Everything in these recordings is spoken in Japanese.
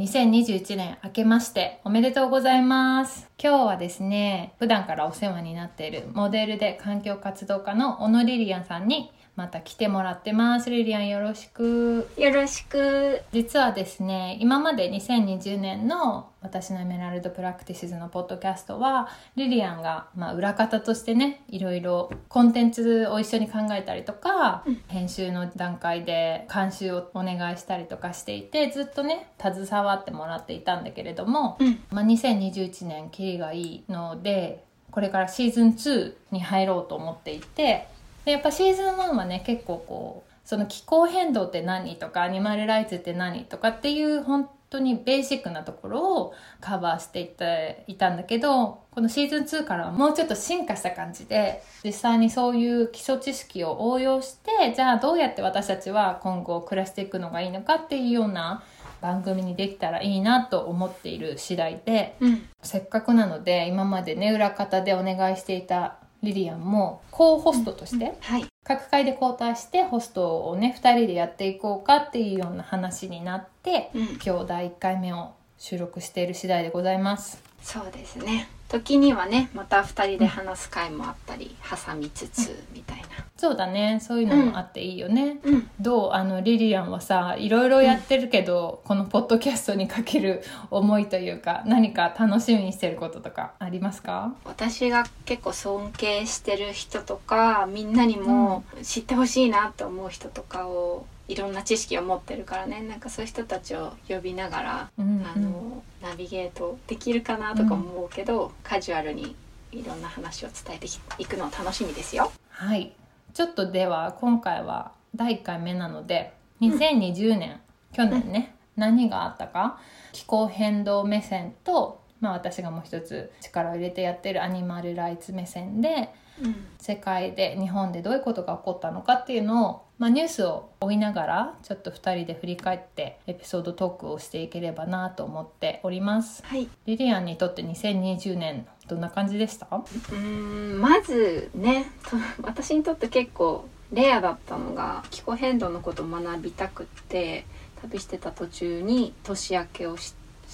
2021年明けましておめでとうございます。今日はですね普段からお世話になっているモデルで環境活動家の小野リリアンさんにまた来てもらってますリリアンよろしく。よろしく。実はですね今まで2020年の私のエメラルドプラクティシズのポッドキャストはリリアンが、まあ、裏方としてねいろいろコンテンツを一緒に考えたりとか、うん、編集の段階で監修をお願いしたりとかしていてずっとね携わってもらっていたんだけれども、うん、まあ、2021年キリがいいのでこれからシーズン2に入ろうと思っていてでやっぱシーズン1はね結構こうその気候変動って何とかアニマルライツって何とかっていう本当にベーシックなところをカバーしていっていたんだけどこのシーズン2からはもうちょっと進化した感じで実際にそういう基礎知識を応用してじゃあどうやって私たちは今後暮らしていくのがいいのかっていうような番組にできたらいいなと思っている次第で、うん、せっかくなので今までね裏方でお願いしていたリリアンもコーホストとして、はい、各界で交代してホストをね2人でやっていこうかっていうような話になって、うん、今日第1回目を収録している次第でございます。そうですね。時にはねまた2人で話す回もあったり、挟みつつみたいなそうだね。そういうのもあっていいよね、うん、どう？あのリリアンはさいろいろやってるけど、うん、このポッドキャストにかける思いというか何か楽しみにしてることとかありますか？私が結構尊敬してる人とかみんなにも知ってほしいなと思う人とかをいろんな知識を持ってるからね。なんかそういう人たちを呼びながら、うんうん、あのナビゲートできるかなとか思うけど、うん、カジュアルにいろんな話を伝えていくのを楽しみですよ。はいちょっとでは今回は第1回目なので2020年、うん、去年ね、何があったか気候変動目線と、まあ、私がもう一つ力を入れてやってるアニマルライツ目線で、うん、世界で日本でどういうことが起こったのかっていうのをまあ、ニュースを追いながらちょっと2人で振り返ってエピソードトークをしていければなと思っております、はい、リリアンにとって2020年どんな感じでした？うんまずね 私にとって結構レアだったのが気候変動のことを学びたくって旅してた途中に年明けを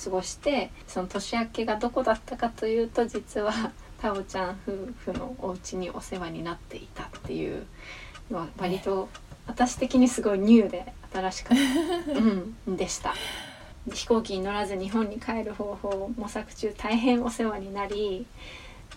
過ごしてその年明けがどこだったかというと実は タオちゃん夫婦のお家にお世話になっていたっていうのは割と私的にすごいニューで新しかった、うん、でした。飛行機に乗らず日本に帰る方法を模索中大変お世話になり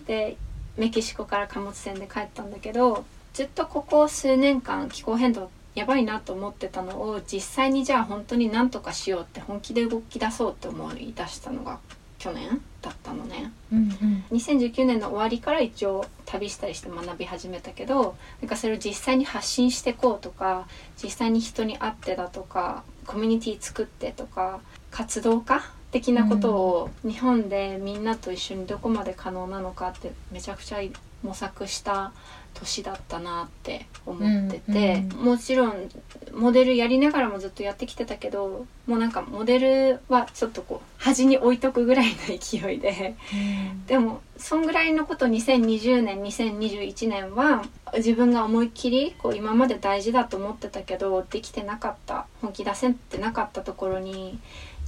でメキシコから貨物船で帰ったんだけどずっとここ数年間気候変動やばいなと思ってたのを実際にじゃあ本当に何とかしようって本気で動き出そうって思い出したのが去年だったのね、うんうん、2019年の終わりから一応旅したりして学び始めたけどなんかそれを実際に発信してこうとか実際に人に会ってだとかコミュニティ作ってとか活動家的なことを日本でみんなと一緒にどこまで可能なのかってめちゃくちゃ模索した年だったなって思ってて、うんうん、もちろんモデルやりながらもずっとやってきてたけどもうなんかモデルはちょっとこう端に置いとくぐらいの勢いで、うん、でもそんぐらいのこと2020年2021年は自分が思いっきりこう今まで大事だと思ってたけどできてなかった本気出せてなかったところに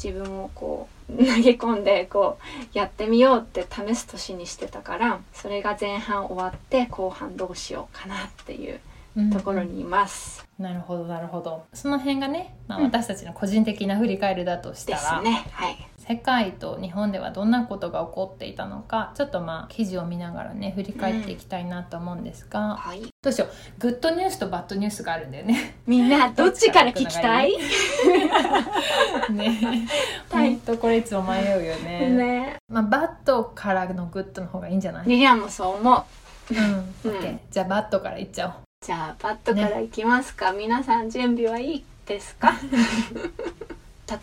自分をこう投げ込んでこうやってみようって試す年にしてたからそれが前半終わって後半どうしようかなっていうところにいます。うん、なるほどなるほど。その辺がね、まあ、私たちの個人的な振り返りだとしたら、うん、ですね。はい世界と日本ではどんなことが起こっていたのかちょっとまあ記事を見ながらね振り返っていきたいなと思うんですが、うん。はい、どうしよう。グッドニュースとバッドニュースがあるんだよね。みんな どっちから聞きたい？ね。本当これいつも迷うよね。ね。まあバッドからのグッドの方がいいんじゃない？リリアンもそう思う。うん、うん、じゃあバッドからいっちゃおう。じゃあバッドからいきますか、ね、皆さん準備はいいですか？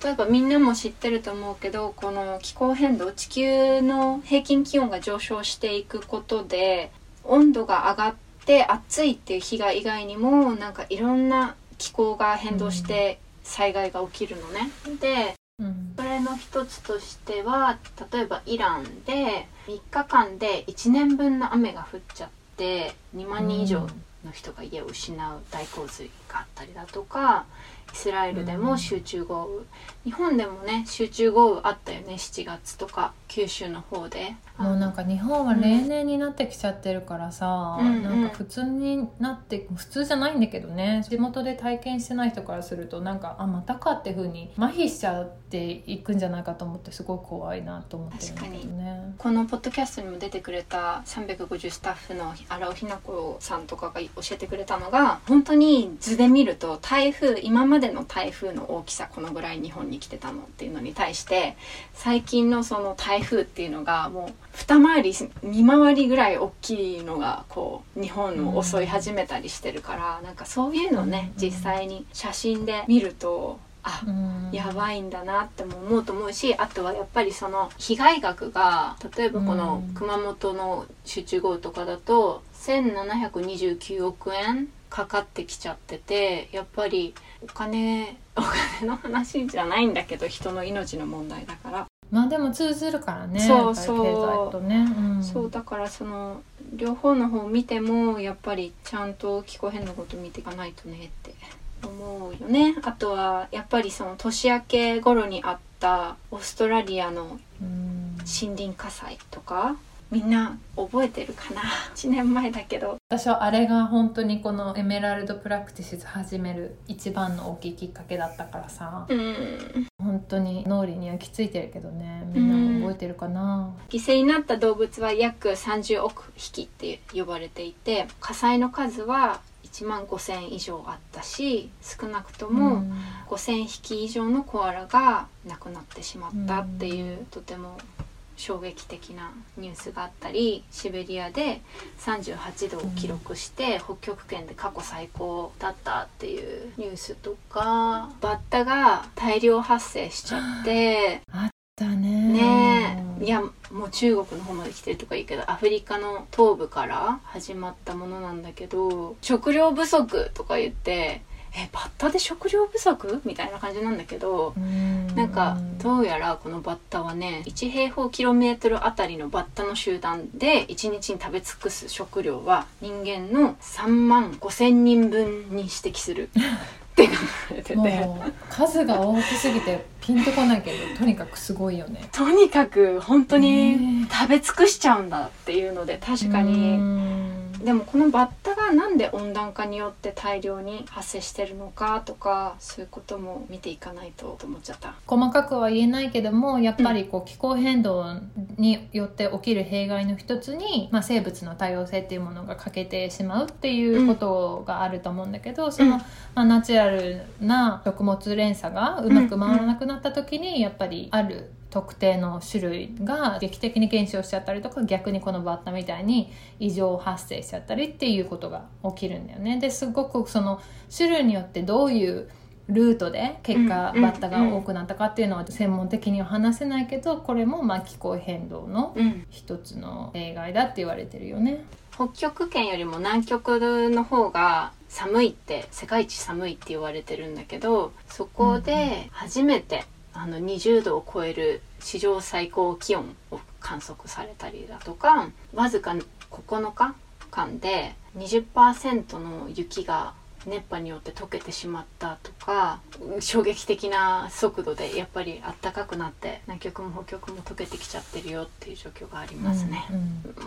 例えばみんなも知ってると思うけどこの気候変動地球の平均気温が上昇していくことで温度が上がって暑いっていう日が以外にもなんかいろんな気候が変動して災害が起きるのね。でうんそれの一つとしては例えばイランで3日間で1年分の雨が降っちゃって2万人以上の人が家を失う大洪水があったりだとかイスラエルでも集中豪雨、日本でもね集中豪雨あったよね7月とか九州の方で。もうなんか日本は例年になってきちゃってるからさ、うんなんか普通になって普通じゃないんだけどね。地元で体験してない人からするとなんかあまたかっていうふうに麻痺しちゃっていくんじゃないかと思ってすごい怖いなと思ってるんだけどね。このポッドキャストにも出てくれた350スタッフの荒尾ひな子さんとかが教えてくれたのが本当に図で見ると台風今までの台風の大きさこのぐらい日本に来てたのっていうのに対して最近のその台風っていうのがもう二回り二回りぐらい大きいのがこう日本を襲い始めたりしてるから、なんかそういうのをねうん。実際に写真で見るとあうん。やばいんだなっても思うと思うしあとはやっぱりその被害額が例えばこのうん。熊本の集中豪雨とかだと1729億円かかってきちゃっててやっぱりお金お金の話じゃないんだけど人の命の問題だから、まあでも通ずるからねそうそうね、う。ん、そうだからその両方の方見てもやっぱりちゃんと気候変動のこと見ていかないとねって思うよね。あとはやっぱりその年明け頃にあったオーストラリアのうん。森林火災とかみんな覚えてるかな？1年前だけど。私はあれが本当にこのエメラルドプラクティシズ始める一番の大きいきっかけだったからさ。うん。本当に脳裏にはきついてるけどねみんなも覚えてるかな、犠牲になった動物は約30億匹って呼ばれていて火災の数は1万5,000以上あったし少なくとも、うん。5,000匹以上のコアラが亡くなってしまったっていう、とても衝撃的なニュースがあったりシベリアで38度を記録して、北極圏で過去最高だったっていうニュースとかバッタが大量発生しちゃってだねねえ。いやもう中国の方まで来てるとかいいけどアフリカの東部から始まったものなんだけど食料不足とか言ってえバッタで食料不足？みたいな感じなんだけどうん。なんかどうやらこのバッタはね1平方キロメートルあたりのバッタの集団で1日に食べ尽くす食料は人間の3万5千人分に指摘する。って書かれてて。もう数が大きすぎてピンとこないけどとにかくすごいよね。とにかく本当にね食べ尽くしちゃうんだっていうので確かにうんでもこのバッタがなんで温暖化によって大量に発生してるのかとかそういうことも見ていかないとと思っちゃった。細かくは言えないけどもやっぱりこう気候変動によって起きる弊害の一つに、まあ、生物の多様性っていうものが欠けてしまうっていうことがあると思うんだけど、その、うんまあ、ナチュラルな食物連鎖がうまく回らなくなった時にやっぱりある特定の種類が劇的に減少しちゃったりとか逆にこのバッタみたいに異常発生しちゃったりっていうことが起きるんだよね。ですごくその種類によってどういうルートで結果バッタが多くなったかっていうのは専門的には話せないけどこれもまあ気候変動の一つの例外だって言われてるよね。北極圏よりも南極の方が寒いって世界一寒いって言われてるんだけどそこで初めてあの20度を超える史上最高気温を観測されたりだとかわずか9日間で20%の雪が熱波によって溶けてしまったとか衝撃的な速度でやっぱり暖かくなって南極も北極も溶けてきちゃってるよっていう状況がありますね。うん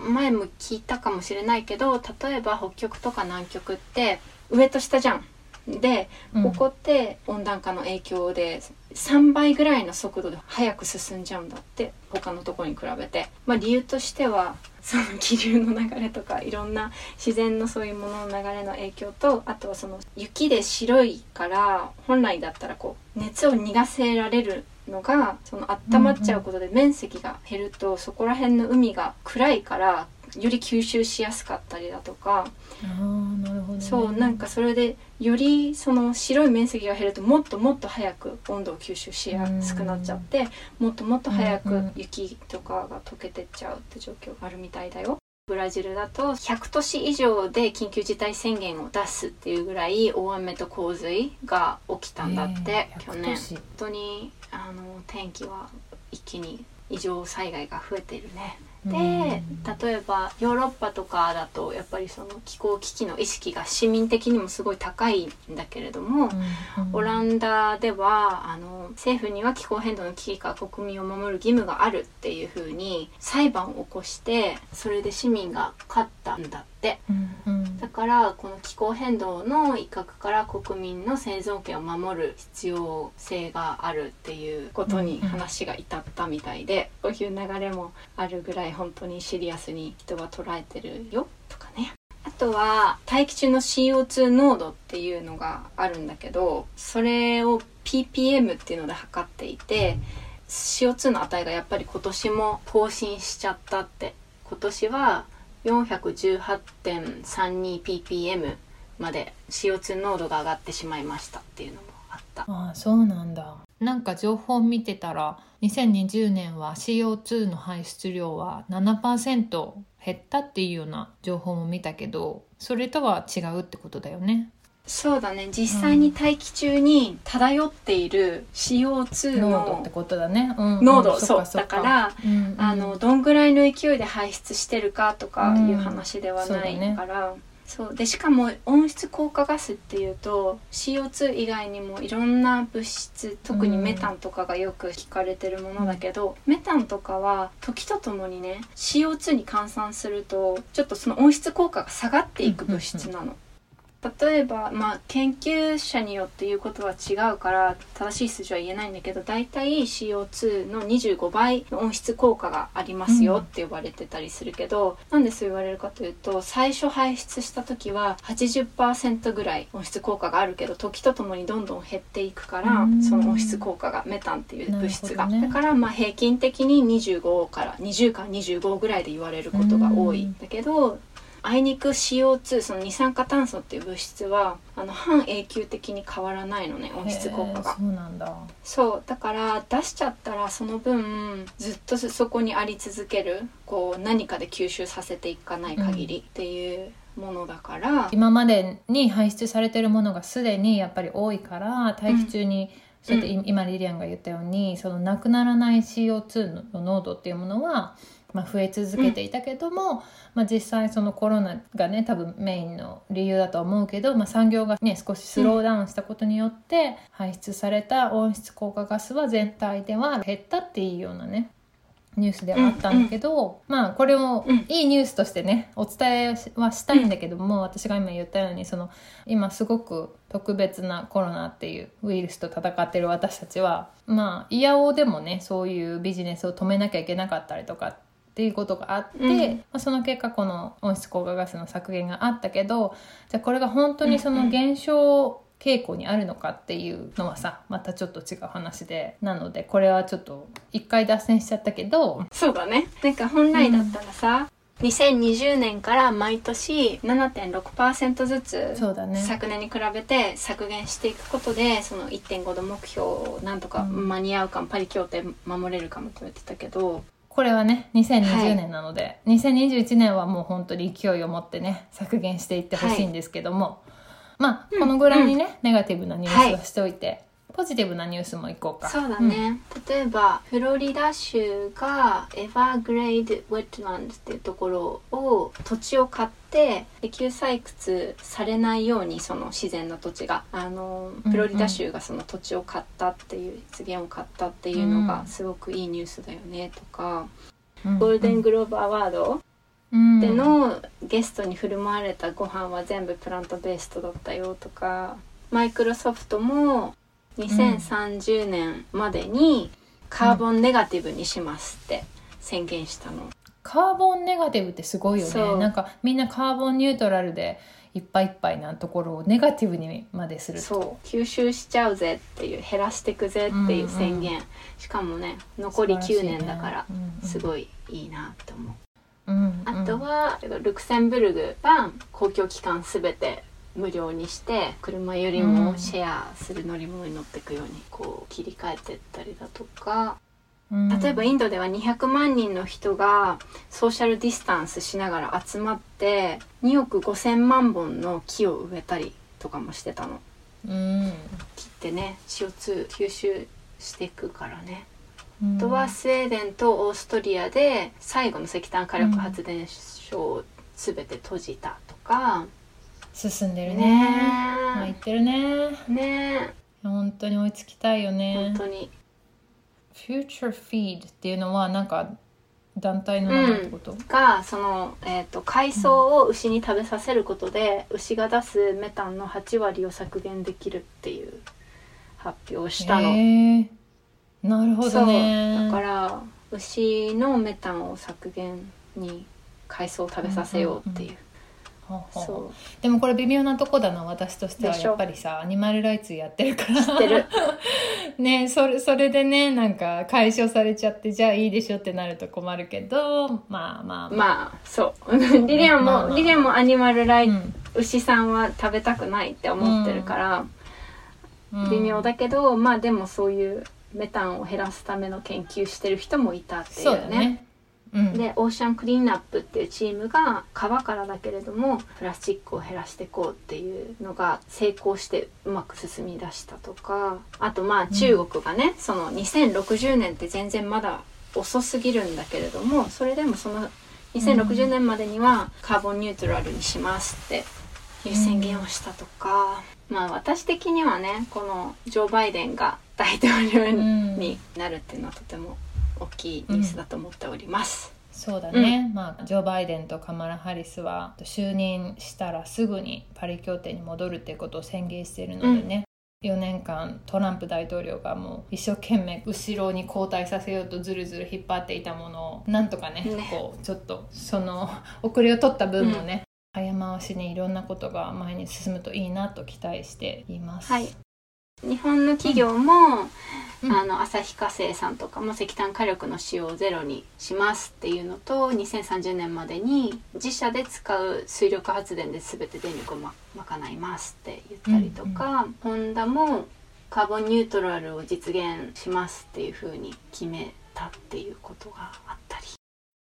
うん前も聞いたかもしれないけど例えば北極とか南極って上と下じゃん。でうんここって温暖化の影響で3倍ぐらいの速度で速く進んじゃうんだって他のとこに比べて、まあ、理由としては その気流の流れとかいろんな自然のそういうものの流れの影響とあとはその雪で白いから本来だったらこう熱を逃がせられるのがその温まっちゃうことで面積が減るとそこら辺の海が暗いからより吸収しやすかったりだとか。なるほどね。そうなんかそれでよりその白い面積が減るともっともっと早く温度を吸収しやすくなっちゃってもっともっと早く雪とかが溶けてっちゃうって状況があるみたいだよ。ブラジルだと100都市以上で緊急事態宣言を出すっていうぐらい大雨と洪水が起きたんだって、えー去年。100都市。本当にあの天気は一気に異常災害が増えているね。で例えばヨーロッパとかだとやっぱりその気候危機の意識が市民的にもすごい高いんだけれども、オランダではあの政府には気候変動の危機から国民を守る義務があるっていうふうに裁判を起こしてそれで市民が勝ったんだってうんうん。だからこの気候変動の一角から国民の生存権を守る必要性があるっていうことにうんうん話が至ったみたいで、こういう流れもあるぐらい本当にシリアスに人は捉えてるよとかね。あとは大気中の CO2 濃度っていうのがあるんだけどそれを ppm っていうので測っていて CO2 の値がやっぱり今年も更新しちゃったって。今年は 418.32ppm まで CO2 濃度が上がってしまいましたっていうのもあった。ああそうなんだ。なんか情報見てたら2020年は CO2 の排出量は7%減ったっていうような情報も見たけどそれとは違うってことだよね。そうだね。実際に大気中に漂っている CO2 の濃度ってことだね、うんうん。濃度、そう。だからうんうん。あのどんぐらいの勢いで排出してるかとかいう話ではないから、そう。でしかも温室効果ガスっていうと CO2 以外にもいろんな物質特にメタンとかがよく聞かれてるものだけど、メタンとかは時とともにね CO2 に換算するとちょっとその温室効果が下がっていく物質なの。例えば、まあ、研究者によって言うことは違うから正しい数字は言えないんだけど大体 CO2 の25倍の温室効果がありますよって言われてたりするけど、なんでそう言われるかというと最初排出した時は80%ぐらい温室効果があるけど時とともにどんどん減っていくからうん。その温室効果がメタンっていう物質が、ねだからまあ平均的に25から20から25ぐらいで言われることが多いんだけどあいにく CO2 その二酸化炭素っていう物質はあの半永久的に変わらないのね温室効果が。そうなんだ。そうだから出しちゃったらその分ずっとそこにあり続けるこう何かで吸収させていかない限りっていうものだから、今までに排出されてるものがすでにやっぱり多いから大気中に、そうやってい今リリアンが言ったようにそのなくならない CO2 の濃度っていうものは、まあ、増え続けていたけども、まあ、実際そのコロナがね多分メインの理由だとは思うけど、まあ、産業がね少しスローダウンしたことによって排出された温室効果ガスは全体では減ったっていうようなねニュースではあったんだけど、まあこれをうん。いいニュースとしてねお伝えはしたいんだけども、私が今言ったようにその今すごく特別なコロナっていうウイルスと戦ってる私たちはまあいやおうでもねそういうビジネスを止めなきゃいけなかったりとかっていうことがあって、うん。まあ、その結果この温室効果ガスの削減があったけどじゃあこれが本当にその減少傾向にあるのかっていうのはさまたちょっと違う話でなのでこれはちょっと一回脱線しちゃったけどそうだね。なんか本来だったらさ、2020年から毎年7.6%ずつそうだね。昨年に比べて削減していくことでその1.5度目標をなんとかうん。間に合うかも、パリ協定守れるかもと言ってたけどこれはね2020はい。年なので、2021年はもう本当に勢いを持ってね削減していってほしいんですけども、まあうん。このぐらいにね、ネガティブなニュースはしておいて、ポジティブなニュースもいこうか。そうだね、例えばフロリダ州がエバーグレイド・ウェットランドっていうところを土地を買って石油採掘されないようにその自然の土地が。あのフロリダ州がその土地を買ったっていう資源を買ったっていうのうん。がすごくいいニュースだよねとか、うんゴールデングローブアワードうん。でのゲストに振る舞われたご飯は全部プラントベーストだったよとか。マイクロソフトも2030年までにカーボンネガティブにしますって宣言したの。カーボンネガティブってすごいよね。なんかみんなカーボンニュートラルでいっぱいいっぱいなところをネガティブにまですると。そう。吸収しちゃうぜっていう減らしてくぜっていう宣言、しかもね残り9年だからすい、ごいいいなと思う。うんうん。あとはルクセンブルグが公共機関すべて無料にして車よりもシェアする乗り物に乗っていくようにこう切り替えてったりだとか。例えばインドでは200万人の人がソーシャルディスタンスしながら集まって2億5,000万本の木を植えたりとかもしてたの。うん。木ってね CO2 吸収していくからね。うん。あとはスウェーデンとオーストリアで最後の石炭火力発電所を全て閉じたとか、進んでるね。ねまあ言ってるね。ね本当に追いつきたいよね。本当に。Future Feed っていうのはなんか団体の名前ってこと、がその、えー、と海藻を牛に食べさせることで、牛が出すメタンの8割を削減できるっていう発表をしたの。へえなるほどね。だから牛のメタンを削減に海藻を食べさせようっていう,、ほうほうそでもこれ微妙なとこだな私としては。やっぱりさアニマルライツやってるから。う知ってる。ねそれそれでねなんか解消されちゃってじゃあいいでしょってなると困るけどまあまあまあ。そう。リリアンも、まあまあリリアンもアニマルライツ、うん。牛さんは食べたくないって思ってるから、うん。微妙だけどまあでもそういうメタンを減らすための研究してる人もいたっていうねうん。でオーシャンクリーンナップっていうチームが川からだけれどもプラスチックを減らしていこうっていうのが成功してうまく進み出したとかあとまあ中国がね、その2060年って全然まだ遅すぎるんだけれどもそれでもその2060年までにはカーボンニュートラルにしますっていう宣言をしたとか、まあ私的にはねこのジョー・バイデンが大統領になるっていうのはとても大きいニュースだと思っております。そうだね、まあジョー・バイデンとカマラ・ハリスは就任したらすぐにパリ協定に戻るっていうことを宣言しているのでね、4年間トランプ大統領がもう一生懸命後ろに後退させようとずるずる引っ張っていたものをなんとかねね。こうちょっとその遅れを取った分もね、早回しにいろんなことが前に進むといいなと期待しています。はい日本の企業も、うん。あの旭化成さんとかも石炭火力の使用をゼロにしますっていうのと2030年までに自社で使う水力発電で全て電力を、ま、賄いますって言ったりとか、ホンダもカーボンニュートラルを実現しますっていうふうに決めたっていうことがあったり。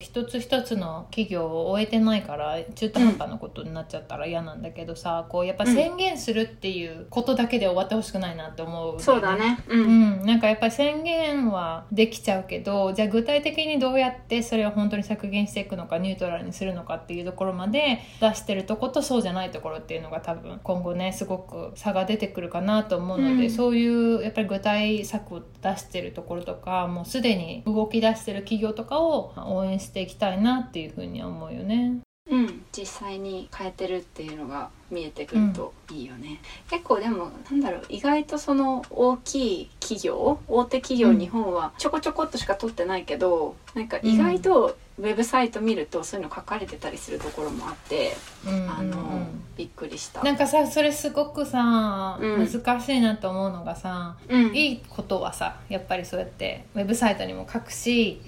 一つ一つの企業を終えてないから中途半端なことになっちゃったら嫌なんだけどさ、こうやっぱ宣言するっていうことだけで終わってほしくないなって思う、そうだね。う。うんん、なんかやっぱり宣言はできちゃうけどじゃあ具体的にどうやってそれを本当に削減していくのかニュートラルにするのかっていうところまで出してるとことそうじゃないところっていうのが多分今後ねすごく差が出てくるかなと思うので、うんそういうやっぱり具体策を出してるところとかもうすでに動き出してる企業とかを応援していきたいなっていうふうには思うよね。うん、実際に変えてるっていうのが見えてくるといいよね、結構でもなんだろう意外とその大きい企業大手企業、うん。日本はちょこちょこっとしか取ってないけどなんか意外とウェブサイト見るとそういうの書かれてたりするところもあって、うんあの、うん。うんびっくりした。なんかさそれすごくさ、うん。難しいなと思うのがさうん。いいことはさやっぱりそうやってウェブサイトにも書くし、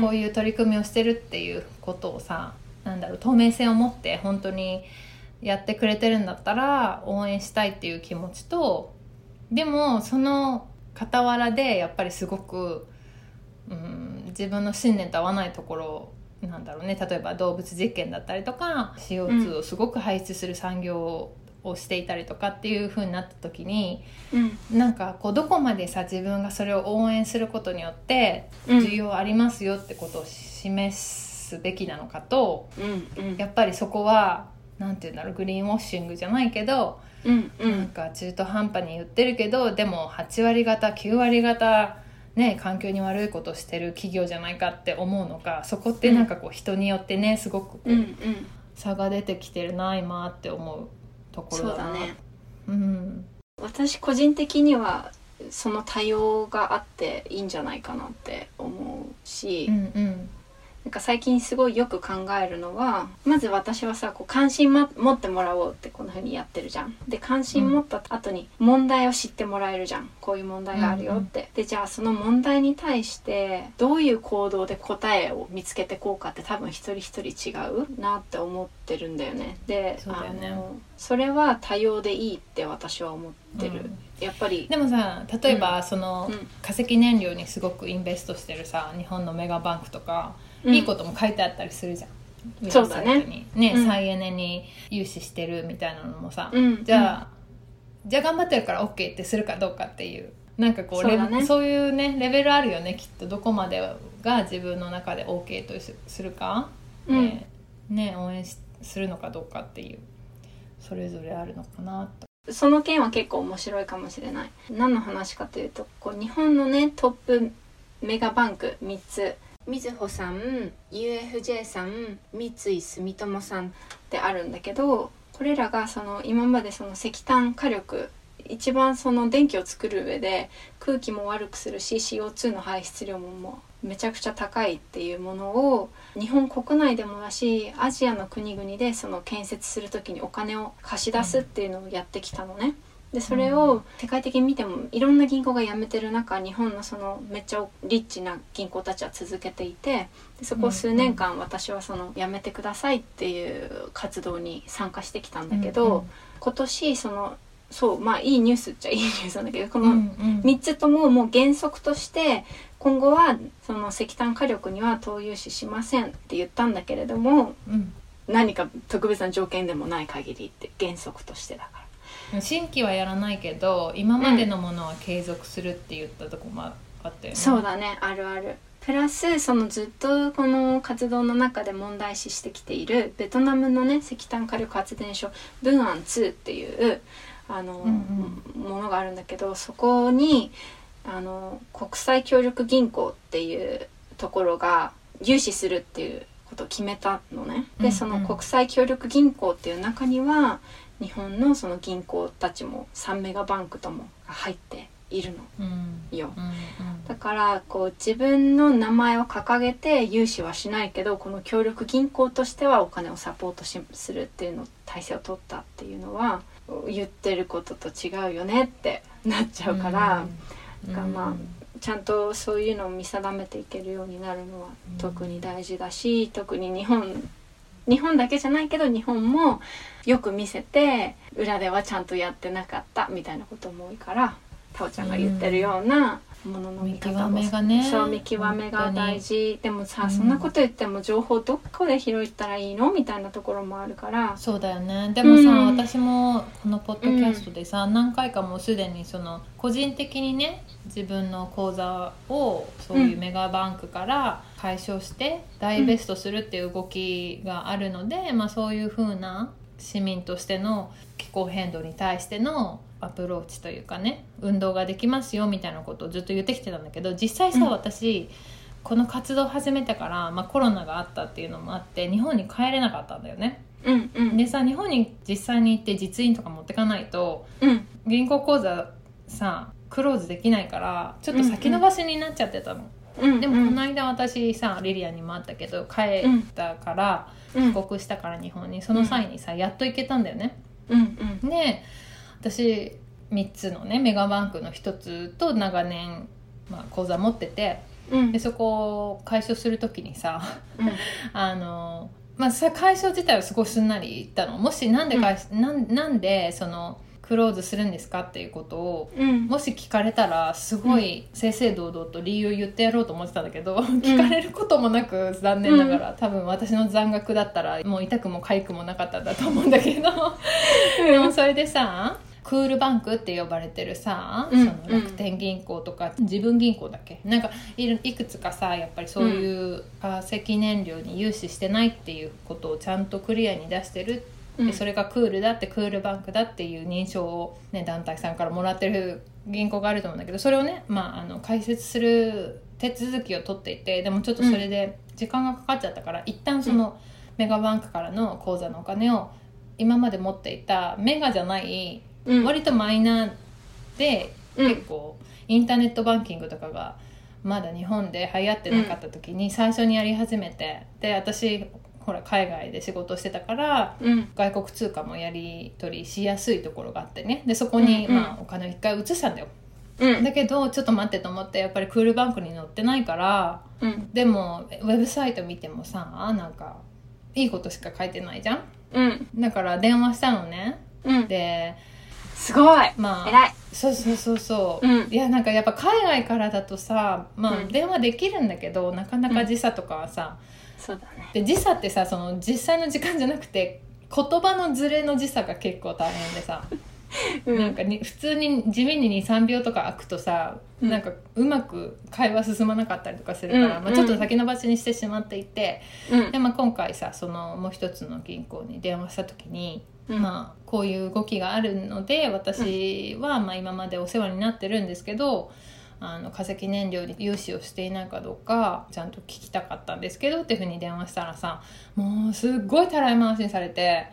こういう取り組みをしてるっていうことをさなんだろう透明性を持って本当にやってくれてるんだったら応援したいっていう気持ちとでもその傍らでやっぱりすごく、うん、自分の信念と合わないところなんだろうね例えば動物実験だったりとか CO2 をすごく排出する産業をしていたりとかっていう風になった時にうん。なんかこうどこまでさ自分がそれを応援することによってうん。需要ありますよってことを示すべきなのかとうんうん。やっぱりそこはなんて言うんだろうグリーンウォッシングじゃないけど、うんうなんんか中途半端に言ってるけどでも8割方9割方ね環境に悪いことしてる企業じゃないかって思うのかそこってなんかこう人によってねすごくこううんうん。差が出てきてるな今って思うところだな。そうだね。うん。私個人的にはその対応があっていいんじゃないかなって思うし、うんうんなんか最近すごいよく考えるのはまず私はさこう関心、ま、持ってもらおうってこんな風にやってるじゃん。で関心持った後に問題を知ってもらえるじゃん。こういう問題があるよって。でじゃあその問題に対してどういう行動で答えを見つけてこうかって多分一人一人違うなって思ってるんだよね。でそうだよね。それは多様でいいって私は思ってる、うん。やっぱり。でもさ例えば、その、うん。化石燃料にすごくインベストしてるさ日本のメガバンクとか、うんいいことも書いてあったりするじゃん。そうだね。ね、うん。再エネに融資してるみたいなのもさ、うん。じゃあ、じゃあ頑張ってるから OK ってするかどうかっていうなんかこうレそうだね。そういうねレベルあるよねきっとどこまでが自分の中で OK とすするか、うん。ねね応援しするのかどうかっていうそれぞれあるのかなと。その件は結構面白いかもしれない。何の話かというとこう日本のねトップメガバンク3つみずほさん UFJ さん三井住友さんってあるんだけどこれらがその今までその石炭火力一番その電気を作る上で空気も悪くするし CO2 の排出量ももうめちゃくちゃ高いっていうものを日本国内でもだしアジアの国々でその建設する時にお金を貸し出すっていうのをやってきたのね。でそれを世界的に見てもいろんな銀行が辞めてる中日本のそのめっちゃリッチな銀行たちは続けていてでそこを数年間私はその辞めてくださいっていう活動に参加してきたんだけど、今年そのそうまあいいニュースっちゃいいニュースなんだけどこのうん。うん3つとももう原則として今後はその石炭火力には投融資しませんって言ったんだけれどもうん。何か特別な条件でもない限りって原則としてだから。新規はやらないけど今までのものは継続するって言ったとこもあったよね、そうだね。あるある。プラスそのずっとこの活動の中で問題視してきているベトナムのね石炭火力発電所ブンアン2っていうあの、うんものがあるんだけどそこにあの国際協力銀行っていうところが融資するっていうことを決めたのね。うんうん。でその国際協力銀行っていう中には日本のその銀行たちも3メガバンクとも入っているの。うん。よ。だからこう自分の名前を掲げて融資はしないけどこの協力銀行としてはお金をサポートしするっていうの体制を取ったっていうのは言ってることと違うよねってなっちゃうから、うん。がまあちゃんとそういうのを見定めていけるようになるのはうん。特に大事だし、特に日本日本だけじゃないけど日本もよく見せて裏ではちゃんとやってなかったみたいなことも多いからタオちゃんが言ってるようなものの見方を見極めがね。そう見極めが大事。でもさ、うんそんなこと言っても情報どこで拾ったらいいのみたいなところもあるから。そうだよね。でもさ、うん。私もこのポッドキャストでさ、何回かもうすでにその個人的にね自分の口座をそういうメガバンクから解消して大ベストするっていう動きがあるので、まあ、そういうふうな市民としての気候変動に対してのアプローチというかね運動ができますよみたいなことをずっと言ってきてたんだけど実際さ、うん。私この活動を始めてから、まあ、コロナがあったっていうのもあって日本に帰れなかったんだよね。うんうん。でさ日本に実際に行って実印とか持ってかないとうん。銀行口座さクローズできないからちょっと先延ばしになっちゃってたの、うんでもこの間私さリリアにもあったけど帰ったから、うん。帰国したから日本にその際にさやっと行けたんだよね。うんうん。で私3つのねメガバンクの1つと長年、まあ、口座持っててうん。でそこを解消する時にさうん。あのまあさ解消自体はすごいすんなり言ったの。もしなんで解消、なんなんでそのクローズするんですかっていうことをうん。もし聞かれたらすごい正々堂々と理由を言ってやろうと思ってたんだけど、聞かれることもなく残念ながら、多分私の残額だったらもう痛くも痒くもなかったんだと思うんだけど。でもそれでさクールバンクって呼ばれてるさ、うん。その楽天銀行とか自分銀行だっけ？なんかいるいくつかさやっぱりそういう化石燃料に融資してないっていうことをちゃんとクリアに出してるうんでそれがクールだってクールバンクだっていう認証を、ね、団体さんからもらってる銀行があると思うんだけどそれをね、まあ、あの開設する手続きを取っていてでもちょっとそれで時間がかかっちゃったから、一旦そのメガバンクからの口座のお金を今まで持っていたメガじゃないうん。割とマイナーでうん。結構インターネットバンキングとかがまだ日本で流行ってなかった時に最初にやり始めてで私ほら海外で仕事してたからうん。外国通貨もやり取りしやすいところがあってね。でそこに、まあ、お金を一回移したんだよ。うん。だけどちょっと待ってと思ってやっぱりクールバンクに載ってないからうん。でもウェブサイト見てもさなんかいいことしか書いてないじゃん？うん。だから電話したのね。うん。ですごい。まあ偉い。そうそうそうそう、うん。いやなんかやっぱ海外からだとさまあうん。電話できるんだけど、なかなか時差とかはさ、そうだね。で時差ってさその実際の時間じゃなくて言葉のズレの時差が結構大変でさ、うん。なんかに普通に地味に23秒とか空くとさ、うん。なんかうまく会話進まなかったりとかするから、うん。まあ、ちょっと先延ばしにしてしまっていて、うん。でまあ、今回さそのもう一つの銀行に電話した時に、うん。まあ、こういう動きがあるので私はまあ今までお世話になってるんですけどあの化石燃料に融資をしていないかどうかちゃんと聞きたかったんですけどっていうふうに電話したらさもうすっごいたらい回しにされて。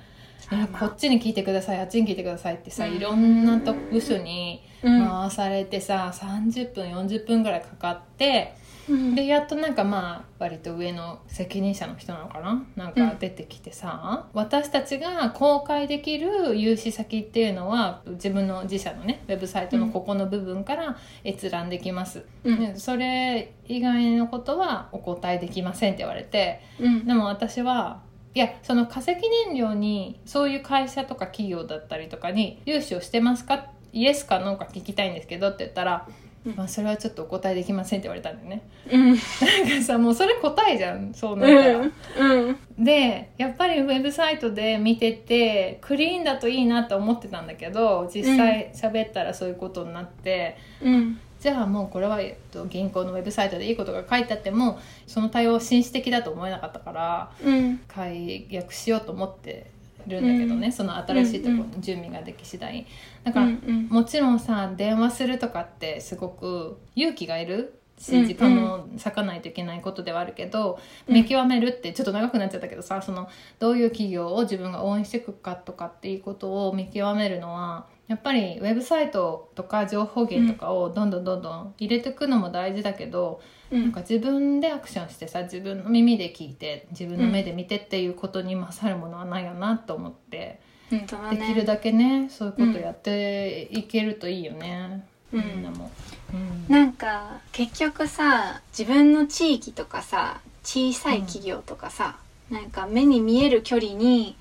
いやこっちに聞いてくださいあっちに聞いてくださいってさうんいろんなと部署にうん回されてさ30分40分ぐらいかかってうん。でやっとなんかまあ割と上の責任者の人なのかな？なんか出てきてさ、私たちが公開できる融資先っていうのは自分の自社のねウェブサイトのここの部分から閲覧できます、うん。でそれ以外のことはお答えできませんって言われてうん。でも私はいやその化石燃料にそういう会社とか企業だったりとかに融資をしてますか？イエスかノーか聞きたいんですけどって言ったら、うんまあ、それはちょっとお答えできませんって言われたんだよね。うん。なんかさもうそれ答えじゃんそうなったら、うん。でやっぱりウェブサイトで見ててクリーンだといいなと思ってたんだけど実際喋ったらそういうことになって、うん。じゃあもうこれは、えっと、銀行のウェブサイトでいいことが書いてあってもその対応は紳士的だと思えなかったからうん。解約しようと思ってるんだけどね、うん。その新しいところの準備ができ次第だから、うんもちろんさ電話するとかってすごく勇気がいる。しうん時間も割かないといけないことではあるけど、うん。見極めるってちょっと長くなっちゃったけどさそのどういう企業を自分が応援していくかとかっていうことを見極めるのはやっぱりウェブサイトとか情報源とかをどんどんどんどん入れていくのも大事だけど、うん。なんか自分でアクションしてさ自分の耳で聞いて自分の目で見てっていうことに勝るものはないよなと思って、できるだけねそういうことやっていけるといいよね、うん。みんなも。うん。なんか結局さ自分の地域とかさ小さい企業とかさ、なんか目に見える距離に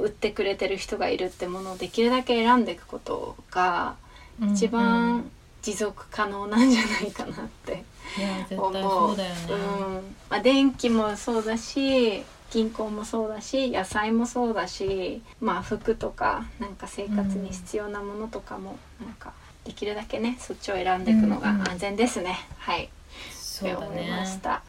売ってくれてる人がいるってものをできるだけ選んでいくことが一うん番持続可能なんじゃないかなって思う。うん。まあ、電気もそうだし銀行もそうだし野菜もそうだし、まあ、服とかなんか生活に必要なものとかもなんかできるだけねそっちを選んでいくのがうんうん安全ですね、はい。そうだね。ました。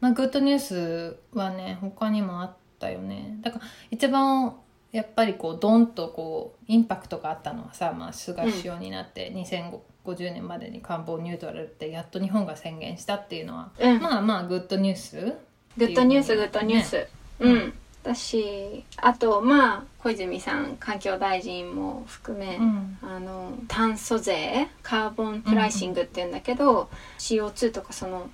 まあ、グッドニュースはね他にもあったよね。だから一番やっぱりこうドンとこうインパクトがあったのはさ、まあ、菅首相になって2050年までに官房ニュートラルってやっと日本が宣言したっていうのは、うん。まあまあグッドニュースグッドニュースグッドニュース、ううん私あとまあ小泉さん環境大臣も含め、うん。あの炭素税カーボンプライシングっていうんだけど、CO2 とかその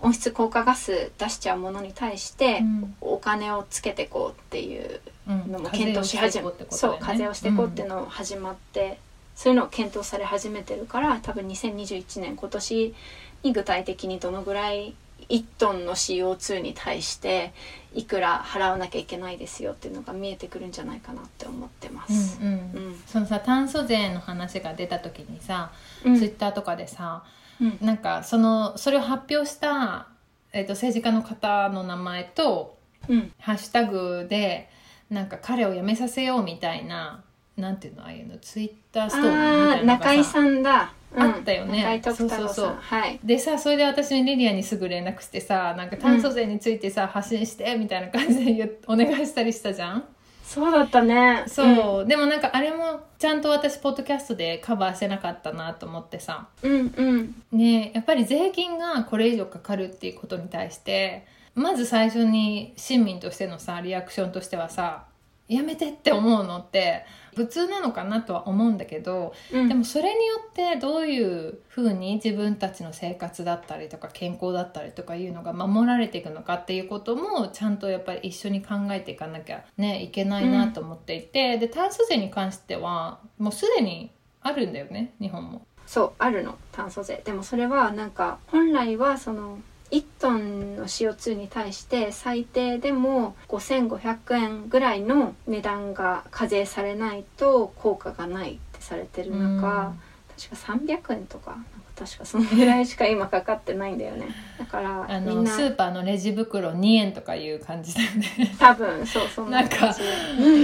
温室効果ガス出しちゃうものに対して、うん。お金をつけてこうっていううん。のも検討し始め、そう課税をしていこうっていうのを始まって、そういうのを検討され始めてるから多分2021年今年に具体的にどのぐらい1トンの CO2 に対していくら払わなきゃいけないですよっていうのが見えてくるんじゃないかなって思ってます。うんうん。うん。そのさ炭素税の話が出た時にさ、うん。ツイッターとかでさうん。なんかそのそれを発表した、えっと政治家の方の名前とうん。ハッシュタグでなんか彼を辞めさせようみたいななんていうのああいうのツイッターストーリーみたいな中井さんだ、うんあったよね。そうそうそう。はい。でさそれで私にリリアにすぐ連絡してさなんか炭素税についてさ、発信してみたいな感じでお願いしたりしたじゃん？そうだったね。そう、でもなんかあれもちゃんと私ポッドキャストでカバーしてなかったなと思ってさ。うんうん。ねやっぱり税金がこれ以上かかるっていうことに対してまず最初に市民としてのさリアクションとしてはさやめてって思うのって普通なのかなとは思うんだけど、うん。でもそれによってどういうふうに自分たちの生活だったりとか健康だったりとかいうのが守られていくのかっていうこともちゃんとやっぱり一緒に考えていかなきゃねいけないなと思っていて、で炭素税に関してはもうすでにあるんだよね日本も。そうあるの炭素税。でもそれはなんか本来はその1トンの CO2 に対して最低でも5500円ぐらいの値段が課税されないと効果がないってされてる中、確か300円とかなんか確かそのぐらいしか今かかってないんだよね。だからあみんな。のスーパーのレジ袋2円とかいう感じだよね。多分そうそんな感じ。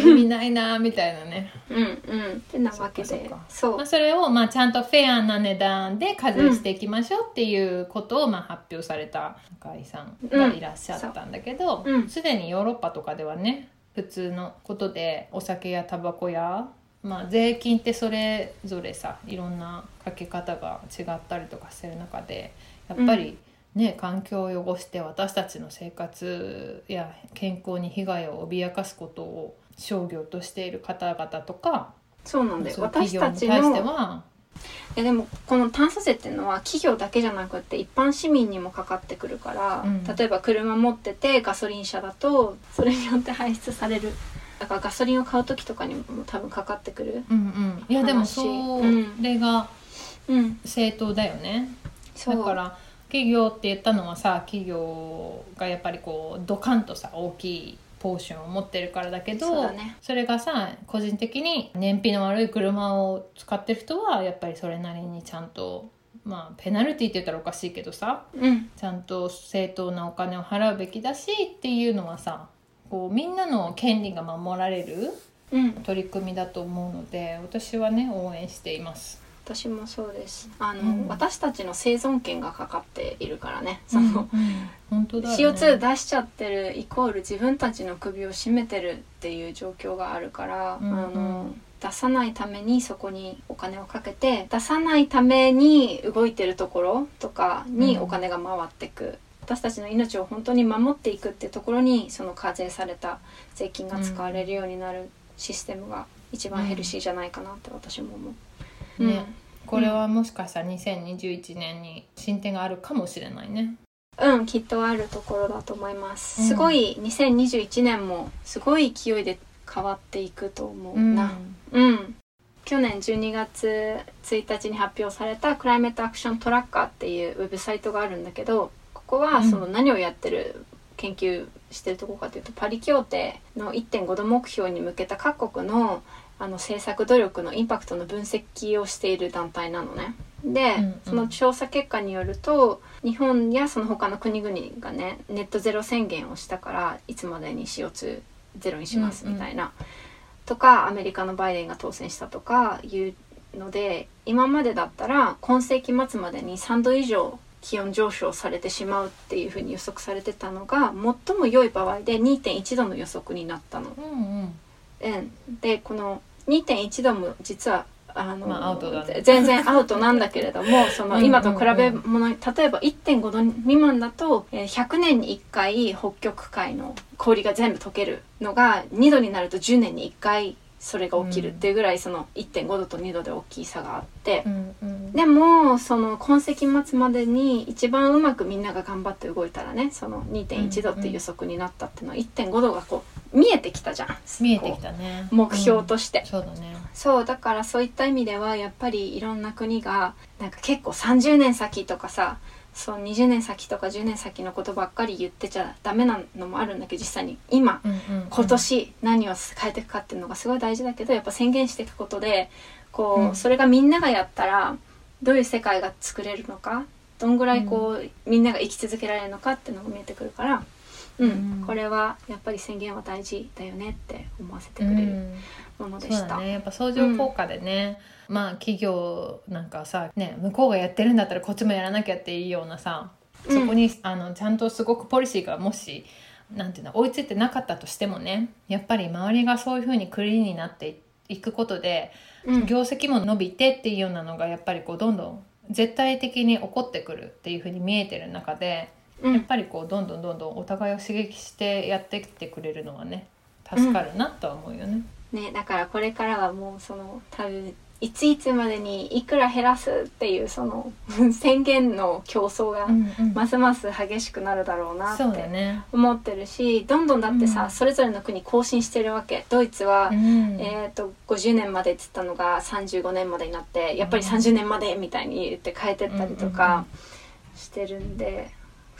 意味ないなみたいなね、うんうん。ってなわけで。そうまあ、それをまあちゃんとフェアな値段で課税していきましょうっていうことをまあ発表された中井さんがいらっしゃったんだけどうん。すで、にヨーロッパとかではね普通のことでお酒やタバコやまあ、税金ってそれぞれさいろんなかけ方が違ったりとかしてる中でやっぱりね、環境を汚して私たちの生活や健康に被害を脅かすことを商業としている方々とかそうなんで私たち企業に対してのは、えでもこの炭素税っていうのは企業だけじゃなくて一般市民にもかかってくるから、うん。例えば車持っててガソリン車だとそれによって排出されるだからガソリンを買う時とかにも多分かかってくるうんうん、いやでもそうんれがうん。正当だよね、そう。だから企業って言ったのはさ企業がやっぱりこうドカンとさ大きいポーションを持ってるからだけどそうだね。それがさ個人的に燃費の悪い車を使ってる人はやっぱりそれなりにちゃんとまあペナルティって言ったらおかしいけどさうん。ちゃんと正当なお金を払うべきだしっていうのはさこうみんなの権利が守られるうん。取り組みだと思うので私はね応援しています。私もそうです。あの、うん。私たちの生存権がかかっているからね。その、本当だよね。CO2 出しちゃってるイコール自分たちの首を絞めてるっていう状況があるから、うんうん。あの出さないためにそこにお金をかけて出さないために動いてるところとかにうん。お金が回ってく、私たちの命を本当に守っていくってところにその課税された税金が使われるようになるシステムが一番ヘルシーじゃないかなって私も思う。ねこれはもしかしたら2021年に進展があるかもしれないね。うん、きっとあるところだと思います。うんすごい2021年もすごい勢いで変わっていくと思うな。うん。去年12月1日に発表されたクライメットアクショントラッカーっていうウェブサイトがあるんだけど、ここはその何をやってる研究してるところかというと、パリ協定の1.5度目標に向けた各国のあの政策努力のインパクトの分析をしている団体なのね。で、うんうん。その調査結果によると日本やその他の国々がねネットゼロ宣言をしたからいつまでに CO2 ゼロにしますみたいな、とかアメリカのバイデンが当選したとかいうので今までだったら今世紀末までに3度以上気温上昇されてしまうっていうふうに予測されてたのが最も良い場合で2.1度の予測になったの。うんうん。うん、でこの2.1度も実はあの、まあね全然アウトなんだけれども その今と比べ物に例えば1.5度未満だとえー100年に1回北極海の氷が全部溶けるのが2度になると10年に1回それが起きるっていうぐらいその1.5度と2度で大きい差があって。うんうん。でもその今世紀末までに一番うまくみんなが頑張って動いたらねその2.1度っていう予測になったっていうのは1.5度がこう見えてきたじゃん見えてきたね。目標として、そうだね。そうだからそういった意味ではやっぱりいろんな国がなんか結構30年先とかさそう20年先とか10年先のことばっかり言ってちゃダメなのもあるんだけど実際に。今うんうんうん。今年何を変えていくかっていうのがすごい大事だけどやっぱ宣言していくことでこう、うん。それがみんながやったらどういう世界が作れるのかどんぐらいこう、みんなが生き続けられるのかっていうのが見えてくるから、うんうん。これはやっぱり宣言は大事だよねって思わせてくれるうん。ものでした。だね。やっぱ相乗効果でね、まあ企業なんかさ、ね、向こうがやってるんだったらこっちもやらなきゃっていうようなさそこに、あのちゃんとすごくポリシーがもしなんていうの追いついてなかったとしてもねやっぱり周りがそういうふうにクリーンになっていくことで、うん。業績も伸びてっていうようなのがやっぱりこうどんどん絶対的に起こってくるっていうふうに見えてる中で、うん。やっぱりこうどんどんどんどんお互いを刺激してやってきてくれるのはね助かるなとは思うよね。ね、だからこれからはもうその多分いついつまでにいくら減らすっていうその 宣言の競争がますます激しくなるだろうなってね。思ってるしどんどんだってさ、うん。それぞれの国更新してるわけ。ドイツは、うん。えー、と50年までっつったのが35年までになってやっぱり30年までみたいに言って変えてったりとかしてるんで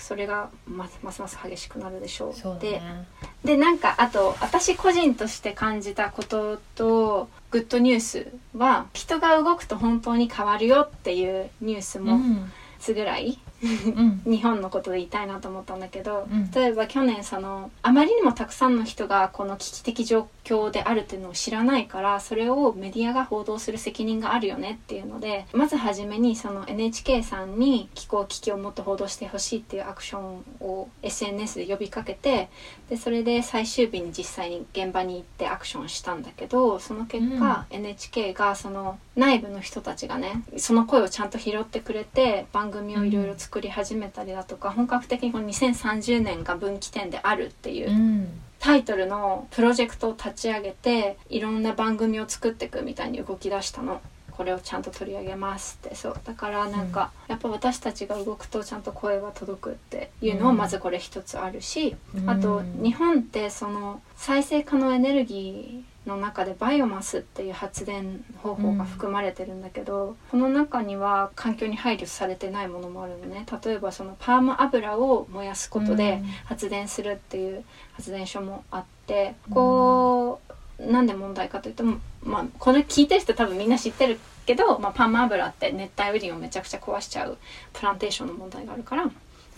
それがますます激しくなるでしょう。そうだでね。でなんかあと私個人として感じたこととグッドニュースは人が動くと本当に変わるよっていうニュースもうん。つぐらい、うん日本のことで言いたいなと思ったんだけど、うん。例えば去年そのあまりにもたくさんの人がこの危機的状況であるっていうのを知らないからそれをメディアが報道する責任があるよねっていうのでまずはじめにその NHK さんに気候危機をもっと報道してほしいっていうアクションを SNS で呼びかけてでそれで最終日に実際に現場に行ってアクションしたんだけどその結果、NHK がその内部の人たちがねその声をちゃんと拾ってくれて番組をいろいろ作り始めたりだとか、本格的にこの2030年が分岐点であるっていう、うん。タイトルのプロジェクトを立ち上げていろんな番組を作っていくみたいに動き出したの。これをちゃんと取り上げますって。そう。だからなんか、やっぱ私たちが動くとちゃんと声が届くっていうのはうん。まずこれ一つあるし、うん。あと日本ってその再生可能エネルギーの中でバイオマスっていう発電方法が含まれてるんだけど、この中には環境に配慮されてないものもあるのね。例えばそのパーム油を燃やすことでうん。発電するっていう発電所もあってこうなんで問題かというと、まあ、これ聞いてる人多分みんな知ってるけど、まあ、パーム油って熱帯雨林をめちゃくちゃ壊しちゃうプランテーションの問題があるから。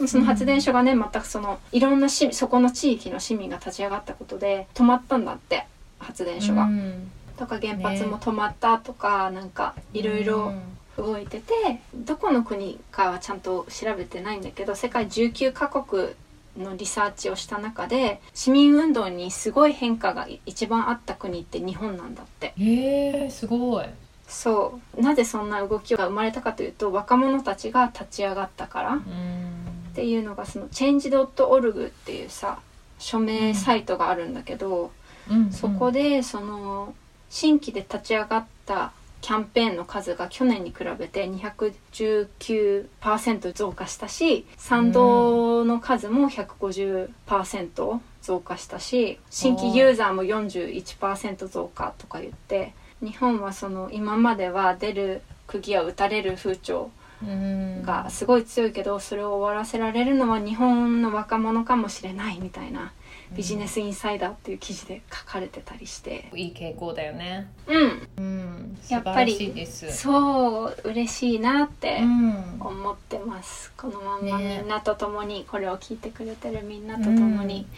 その発電所がね全くそのいろんな市そこの地域の市民が立ち上がったことで止まったんだって発電所が。うんとか原発も止まったとか、なんかいろいろ動いててどこの国かはちゃんと調べてないんだけど世界19カ国のリサーチをした中で市民運動にすごい変化が一番あった国って日本なんだって。へえすごい。そう。なぜそんな動きが生まれたかというと若者たちが立ち上がったからっうん。ていうのがその change.org っていうさ署名サイトがあるんだけど、うん。そこでその新規で立ち上がったキャンペーンの数が去年に比べて219%増加したし賛同の数も150%増加したし新規ユーザーも41%増加とか言って日本はその今までは出る釘は打たれる風潮うん。がすごい強いけどそれを終わらせられるのは日本の若者かもしれないみたいなビジネスインサイダーっていう記事で書かれてたりして。いい傾向だよね。うん。うん。やっぱりそう嬉しいなってうん。思ってます、このまんまね。みんなと共にこれを聞いてくれてるみんなと共に、う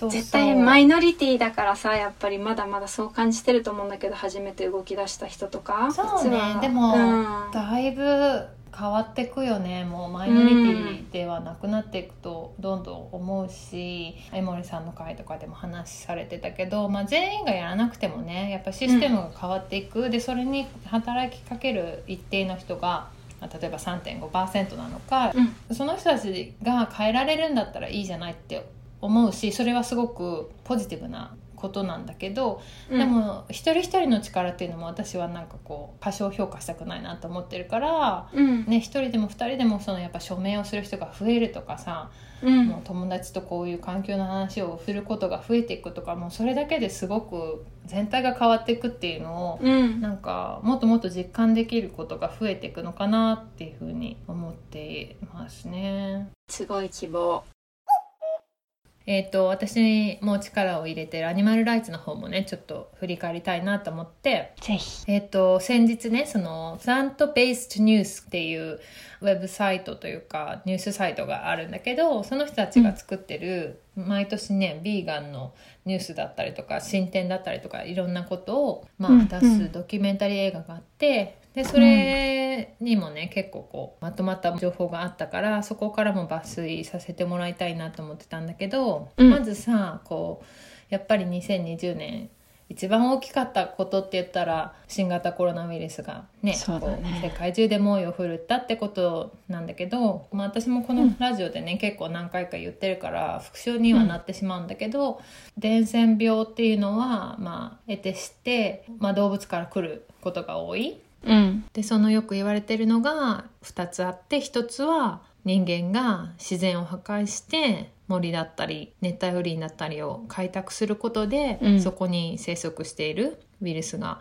そう絶対マイノリティだからさやっぱりまだまだそう感じてると思うんだけど初めて動き出した人とかそうね。でもうん。だいぶ変わってくよね。もうマイノリティではなくなっていくとどんどん思うし江森さんの回とかでも話されてたけど、まあ、全員がやらなくてもねやっぱシステムが変わっていく、でそれに働きかける一定の人がまあ例えば3.5%なのか、うん。その人たちが変えられるんだったらいいじゃないって思うしそれはすごくポジティブなことなんだけど、うんでも一人一人の力っていうのも私はなんかこう過小評価したくないなと思ってるから。うんね、一人でも二人でもそのやっぱ署名をする人が増えるとかさ、うんもう友達とこういう環境の話をすることが増えていくとかもうそれだけですごく全体が変わっていくっていうのをうんなんかもっともっと実感できることが増えていくのかなっていうふうに思ってますね。すごい希望えー、と私も力を入れてるアニマルライツの方もねちょっと振り返りたいなと思って。ぜひ。えっ、と、先日ね、その、プラントベーストニュースっていうウェブサイトというか、ニュースサイトがあるんだけど、その人たちが作ってる、毎年ね、ビーガンのニュースだったりとか、進展だったりとか、いろんなことを、まあ、うん。出すドキュメンタリー映画があって、で、それにもね、結構こう、まとまった情報があったから、そこからも抜粋させてもらいたいなと思ってたんだけど、うん。まずさ、こう、やっぱり2020年、一番大きかったことって言ったら新型コロナウイルスがねね。世界中で猛威を振るったってことなんだけど、まあ、私もこのラジオでね、結構何回か言ってるから復習にはなってしまうんだけど、伝染病っていうのは、まあ、得てして、まあ、動物から来ることが多い。うん。でそのよく言われてるのが2つあって1つは人間が自然を破壊して森だったり熱帯雨林だったりを開拓することで、うん。そこに生息しているウイルスが、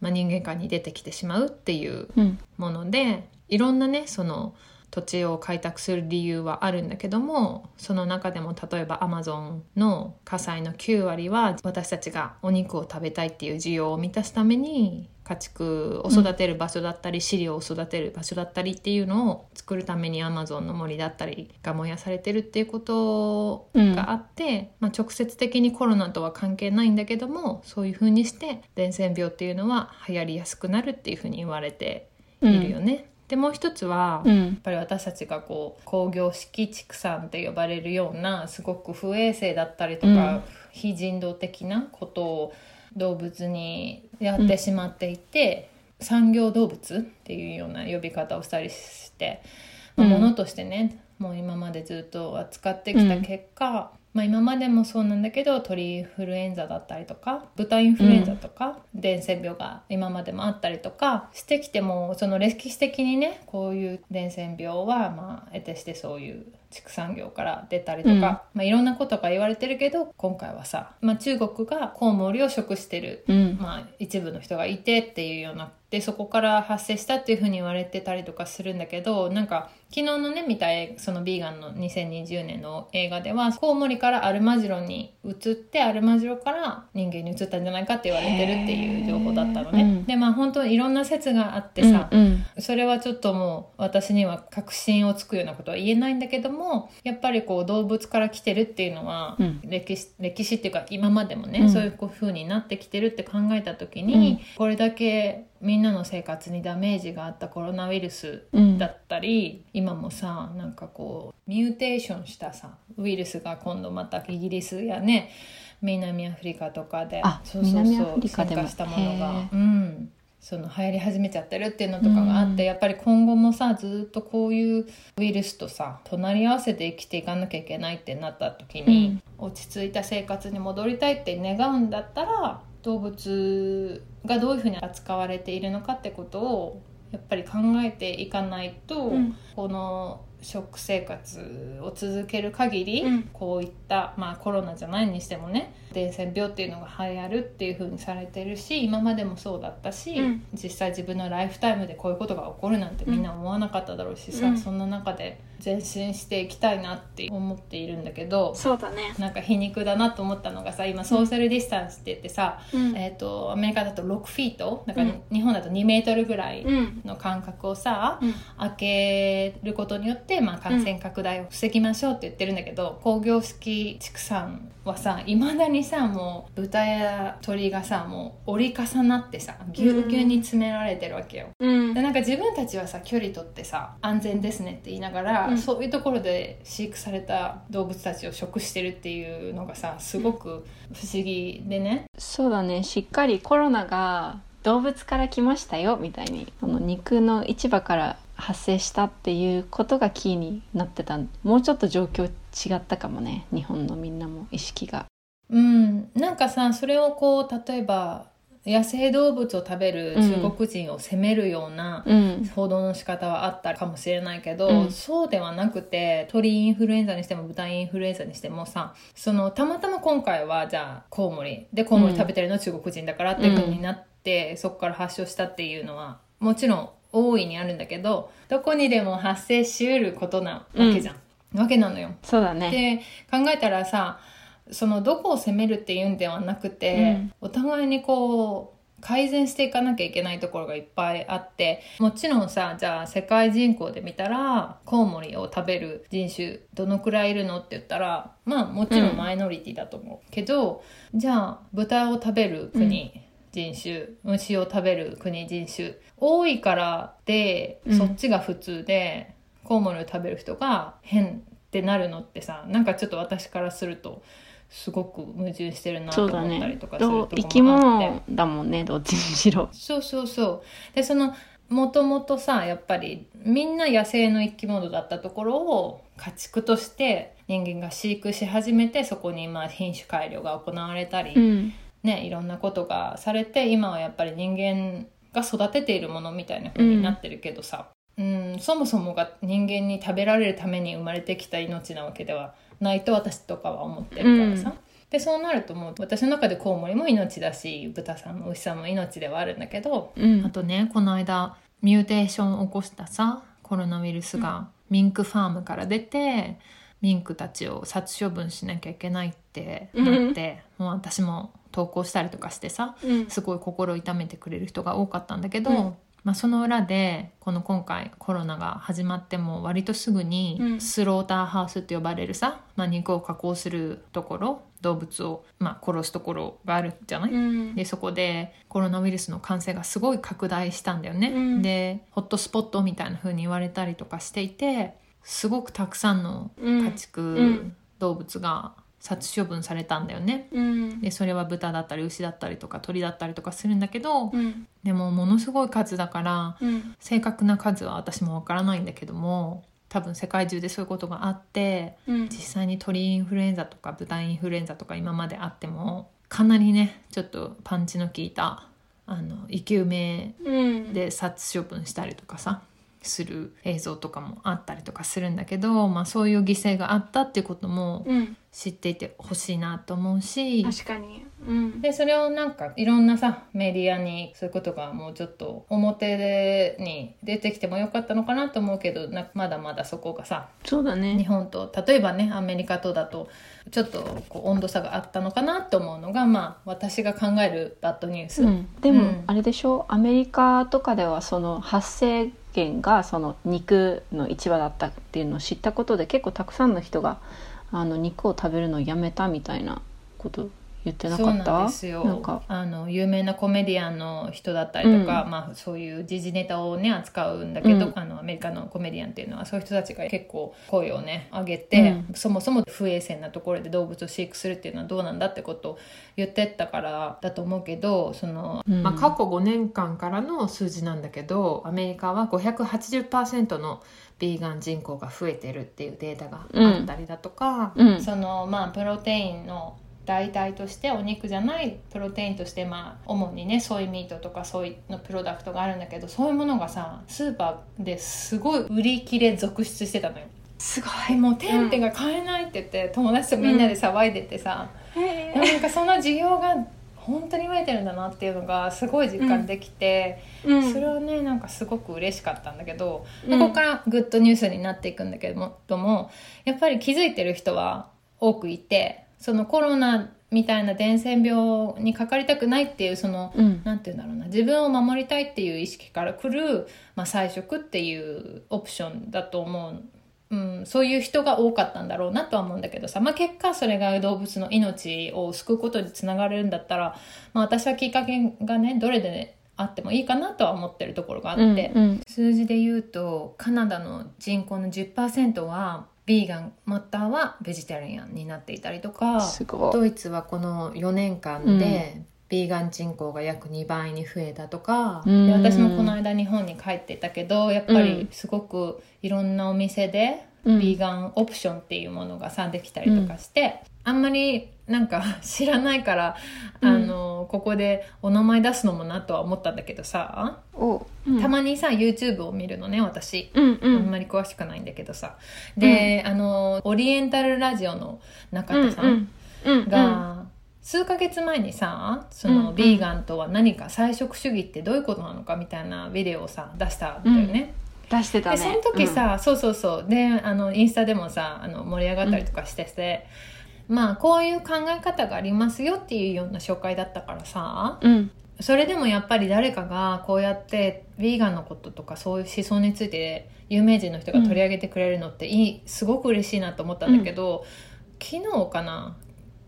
まあ、人間界に出てきてしまうっていううん。ものでいろんなねその土地を開拓する理由はあるんだけどもその中でも例えばアマゾンの火災の9割は私たちがお肉を食べたいっていう需要を満たすために家畜を育てる場所だったり、飼料を育てる場所だったりっていうのを作るためにアマゾンの森だったりが燃やされてるっていうことがあって、まあ、直接的にコロナとは関係ないんだけどもそういうふうにして伝染病っていうのは流行りやすくなるっていうふうに言われているよね。でもう一つは、やっうんぱり私たちがこう工業式畜産って呼ばれるようなすごく不衛生だったりとか、うん。非人道的なことを動物にやってしまっていて、産業動物っていうような呼び方をしたりして、まあ、うん。ものとしてね、もう今までずっと扱ってきた結果、まあ、今までもそうなんだけど鳥インフルエンザだったりとか豚インフルエンザとか、伝染病が今までもあったりとかしてきてもその歴史的にねこういう伝染病はまあ得てしてそういう畜産業から出たりとか、うん。まあ、いろんなことが言われてるけど今回はさ、まあ、中国がコウモリを食してるうん。まあ、一部の人がいてっていうようなでそこから発生したっていうふうに言われてたりとかするんだけどなんか昨日のね見た映そのビーガンの2020年の映画ではコウモリからアルマジロに移ってアルマジロから人間に移ったんじゃないかって言われてるっていう情報だったのね。うんでまあ本当にいろんな説があってさ、うんうん。それはちょっともう私には確信をつくようなことは言えないんだけどもやっぱりこう動物から来てるっていうのは、うん。歴史歴史っていうか今までもね、うん。そういう風になってきてるって考えた時に、うん。これだけみんなの生活にダメージがあったコロナウイルスうん。だったり、今もさなんかこうミューテーションしたさウイルスが今度またイギリスやね南アフリカとかであそうそうそう進化したものがうん、その流行り始めちゃってるっていうのとかがあって、うん。やっぱり今後もさずっとこういうウイルスとさ隣り合わせて生きていかなきゃいけないってなった時に、落ち着いた生活に戻りたいって願うんだったら動物がどういうふうに扱われているのかってことをやっぱり考えていかないと、うん。この食生活を続ける限り、うん。こういった、まあ、コロナじゃないにしてもね伝染病っていうのが流行るっていうふうにされてるし今までもそうだったし、うん。実際自分のライフタイムでこういうことが起こるなんてみんな思わなかっただろうしさ、うん。そんな中で前進していきたいなって思っているんだけどそうだね。なんか皮肉だなと思ったのがさ今ソーシャルディスタンスって言ってさ、うん。えー、とアメリカだと6フィートなんかうん。日本だと2メートルぐらいうん。の間隔をさ、うん。開けることによって、まあ、感染拡大を防ぎましょうって言ってるんだけど、工業式畜産はさいまだにさもう豚や鳥がさもう折り重なってさぎゅうぎゅうに詰められてるわけよ。うん。でなんか自分たちはさ距離取ってさ安全ですねって言いながら、うん。そういうところで飼育された動物たちを食してるっていうのがさすごく不思議でね。そうだね。しっかりコロナが動物から来ましたよみたいにその肉の市場から発生したっていうことがキーになってた。もうちょっと状況違ったかもね。日本のみんなも意識が。うん、なんかさそれをこう例えば野生動物を食べる中国人を責めるようなうん。報道の仕方はあったかもしれないけど、うん。そうではなくて鳥インフルエンザにしても豚インフルエンザにしてもさそのたまたま今回はじゃあコウモリでコウモリ食べてるのは中国人だからっていう風になって、そこから発症したっていうのはもちろん大いにあるんだけどどこにでも発生しうることなわけじゃん、わけなのよ。そうだね。で考えたらさそのどこを責めるっていうんではなくて、お互いにこう改善していかなきゃいけないところがいっぱいあってもちろんさじゃあ世界人口で見たらコウモリを食べる人種どのくらいいるのって言ったらまあもちろんマイノリティだと思う、けどじゃあ豚を食べる国、人種虫を食べる国人種多いからで、うん。そっちが普通でコウモリを食べる人が変ってなるのってさなんかちょっと私からするとすごく矛盾してるなと思ったりねとかするとこもあって。物だもんねどっちにしろ。そうそうそう。でそのもともとさやっぱりみんな野生の生き物だったところを家畜として人間が飼育し始めてそこにまあ品種改良が行われたり、うん。ね、いろんなことがされて今はやっぱり人間が育てているものみたいな風になってるけどさ、うんそもそもが人間に食べられるために生まれてきた命なわけではないと私とかは思ってるからさ。うん。でそうなるともう私の中でコウモリも命だし豚さんも牛さんも命ではあるんだけどうん。あとねこの間ミューテーションを起こしたさコロナウイルスがミンクファームから出て、ミンクたちを殺処分しなきゃいけないってなって、もう私も投稿したりとかしてさうん。すごい心痛めてくれる人が多かったんだけど、うんまあ、その裏でこの今回コロナが始まっても割とすぐにうん。スローターハウスって呼ばれるさ、まあ、肉を加工するところ動物を、まあ、殺すところがあるじゃない、うん。でそこでコロナウイルスの感染がすごい拡大したんだよね、うん。でホットスポットみたいな風に言われたりとかしていてすごくたくさんのうん。家畜うん。動物が殺処分されたんだよね。うん。でそれは豚だったり牛だったりとか鳥だったりとかするんだけど、うん。でもものすごい数だからうん。正確な数は私もわからないんだけども多分世界中でそういうことがあってうん。実際に鳥インフルエンザとか豚インフルエンザとか今まであってもかなりねちょっとパンチの効いたあの生き埋めうん。で殺処分したりとかさする映像とかもあったりとかするんだけど、まあ、そういう犠牲があったっていうこともうん。知っていてほしいなと思うし。確かに。うん。でそれをなんかいろんなさメディアにそういうことがもうちょっと表でに出てきてもよかったのかなと思うけどなまだまだそこがさそうだね。日本と例えばねアメリカとだとちょっとこう温度差があったのかなと思うのがまあ私が考えるバッドニュース。うん、でも、うん。あれでしょ？アメリカとかではその発生県がその肉の市場だったっていうのを知ったことで結構たくさんの人があの肉を食べるのをやめたみたいなこと言ってなかそうったなんですよ。あの有名なコメディアンの人だったりとか、うん。まあ、そういう時事ネタをね扱うんだけど、うん。あのアメリカのコメディアンっていうのはそういう人たちが結構声をね上げて、そもそも不衛生なところで動物を飼育するっていうのはどうなんだってことを言ってったからだと思うけどその、うん。まあ、過去5年間からの数字なんだけどアメリカは580%のビーガン人口が増えてるっていうデータがあったりだとか、うん。そのまあプロテインの代替としてお肉じゃないプロテインとしてまあ主にねソイミートとかソイのプロダクトがあるんだけどそういうものがさスーパーですごい売り切れ続出してたのよ。すごでもう天日が買えないって言って、友達とみんなで騒いでてさ、いへなんかその需要が本当に増えてるんだなっていうのがすごい実感できて、うん。それはねなんかすごく嬉しかったんだけど、うん。ここからグッドニュースになっていくんだけどもともやっぱり気づいてる人は多くいてそのコロナみたいな伝染病にかかりたくないっていうその、うん。なんて言うんだろうな。自分を守りたいっていう意識から来る、まあ、菜食っていうオプションだと思う。うん、そういう人が多かったんだろうなとは思うんだけどさ、まあ、結果それが動物の命を救うことにつながれるんだったら、まあ、私はきっかけがねどれであってもいいかなとは思ってるところがあって、うんうん。数字で言うとカナダの人口の10%はビーガンまたはベジタリアンになっていたりとかドイツはこの4年間で、ビーガン人口が約2倍に増えたとか、うん。で私もこの間日本に帰っていたけどやっぱりうん。すごくいろんなお店でうん。ビーガンオプションっていうものがさできたりとかして、あんまりなんか 知らないから、うん。あのここでお名前出すのもなとは思ったんだけどさ、お。うん。たまにさ YouTube を見るのね私。うんうん。あんまり詳しくないんだけどさ。で、あのオリエンタルラジオの中田さんうん。うんが、数ヶ月前にさそうんうん。のビーガンとは何か菜食主義ってどういうことなのかみたいなビデオをさ出したんだよね。出してたね。でその時さ、そうそうそう。であのインスタでもさあの盛り上がったりとかしてて、まあこういう考え方がありますよっていうような紹介だったからさ。うん。うんそれでもやっぱり誰かがこうやってヴィーガンのこととかそういう思想について有名人の人が取り上げてくれるのっていい、すごく嬉しいなと思ったんだけど、昨日かな？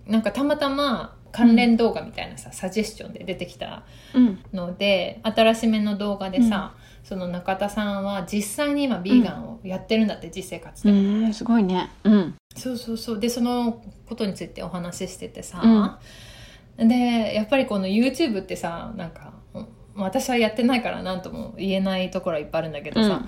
なんかたまたま関連動画みたいなさ、サジェスチョンで出てきたうん。ので新しめの動画でさ、その中田さんは実際に今ビーガンをやってるんだって、実生活で、うんすごいね。うんそうそうそう。でそのことについてお話ししててさ、でやっぱりこの YouTube ってさなんかうん私はやってないから何とも言えないところはいっぱいあるんだけどさ、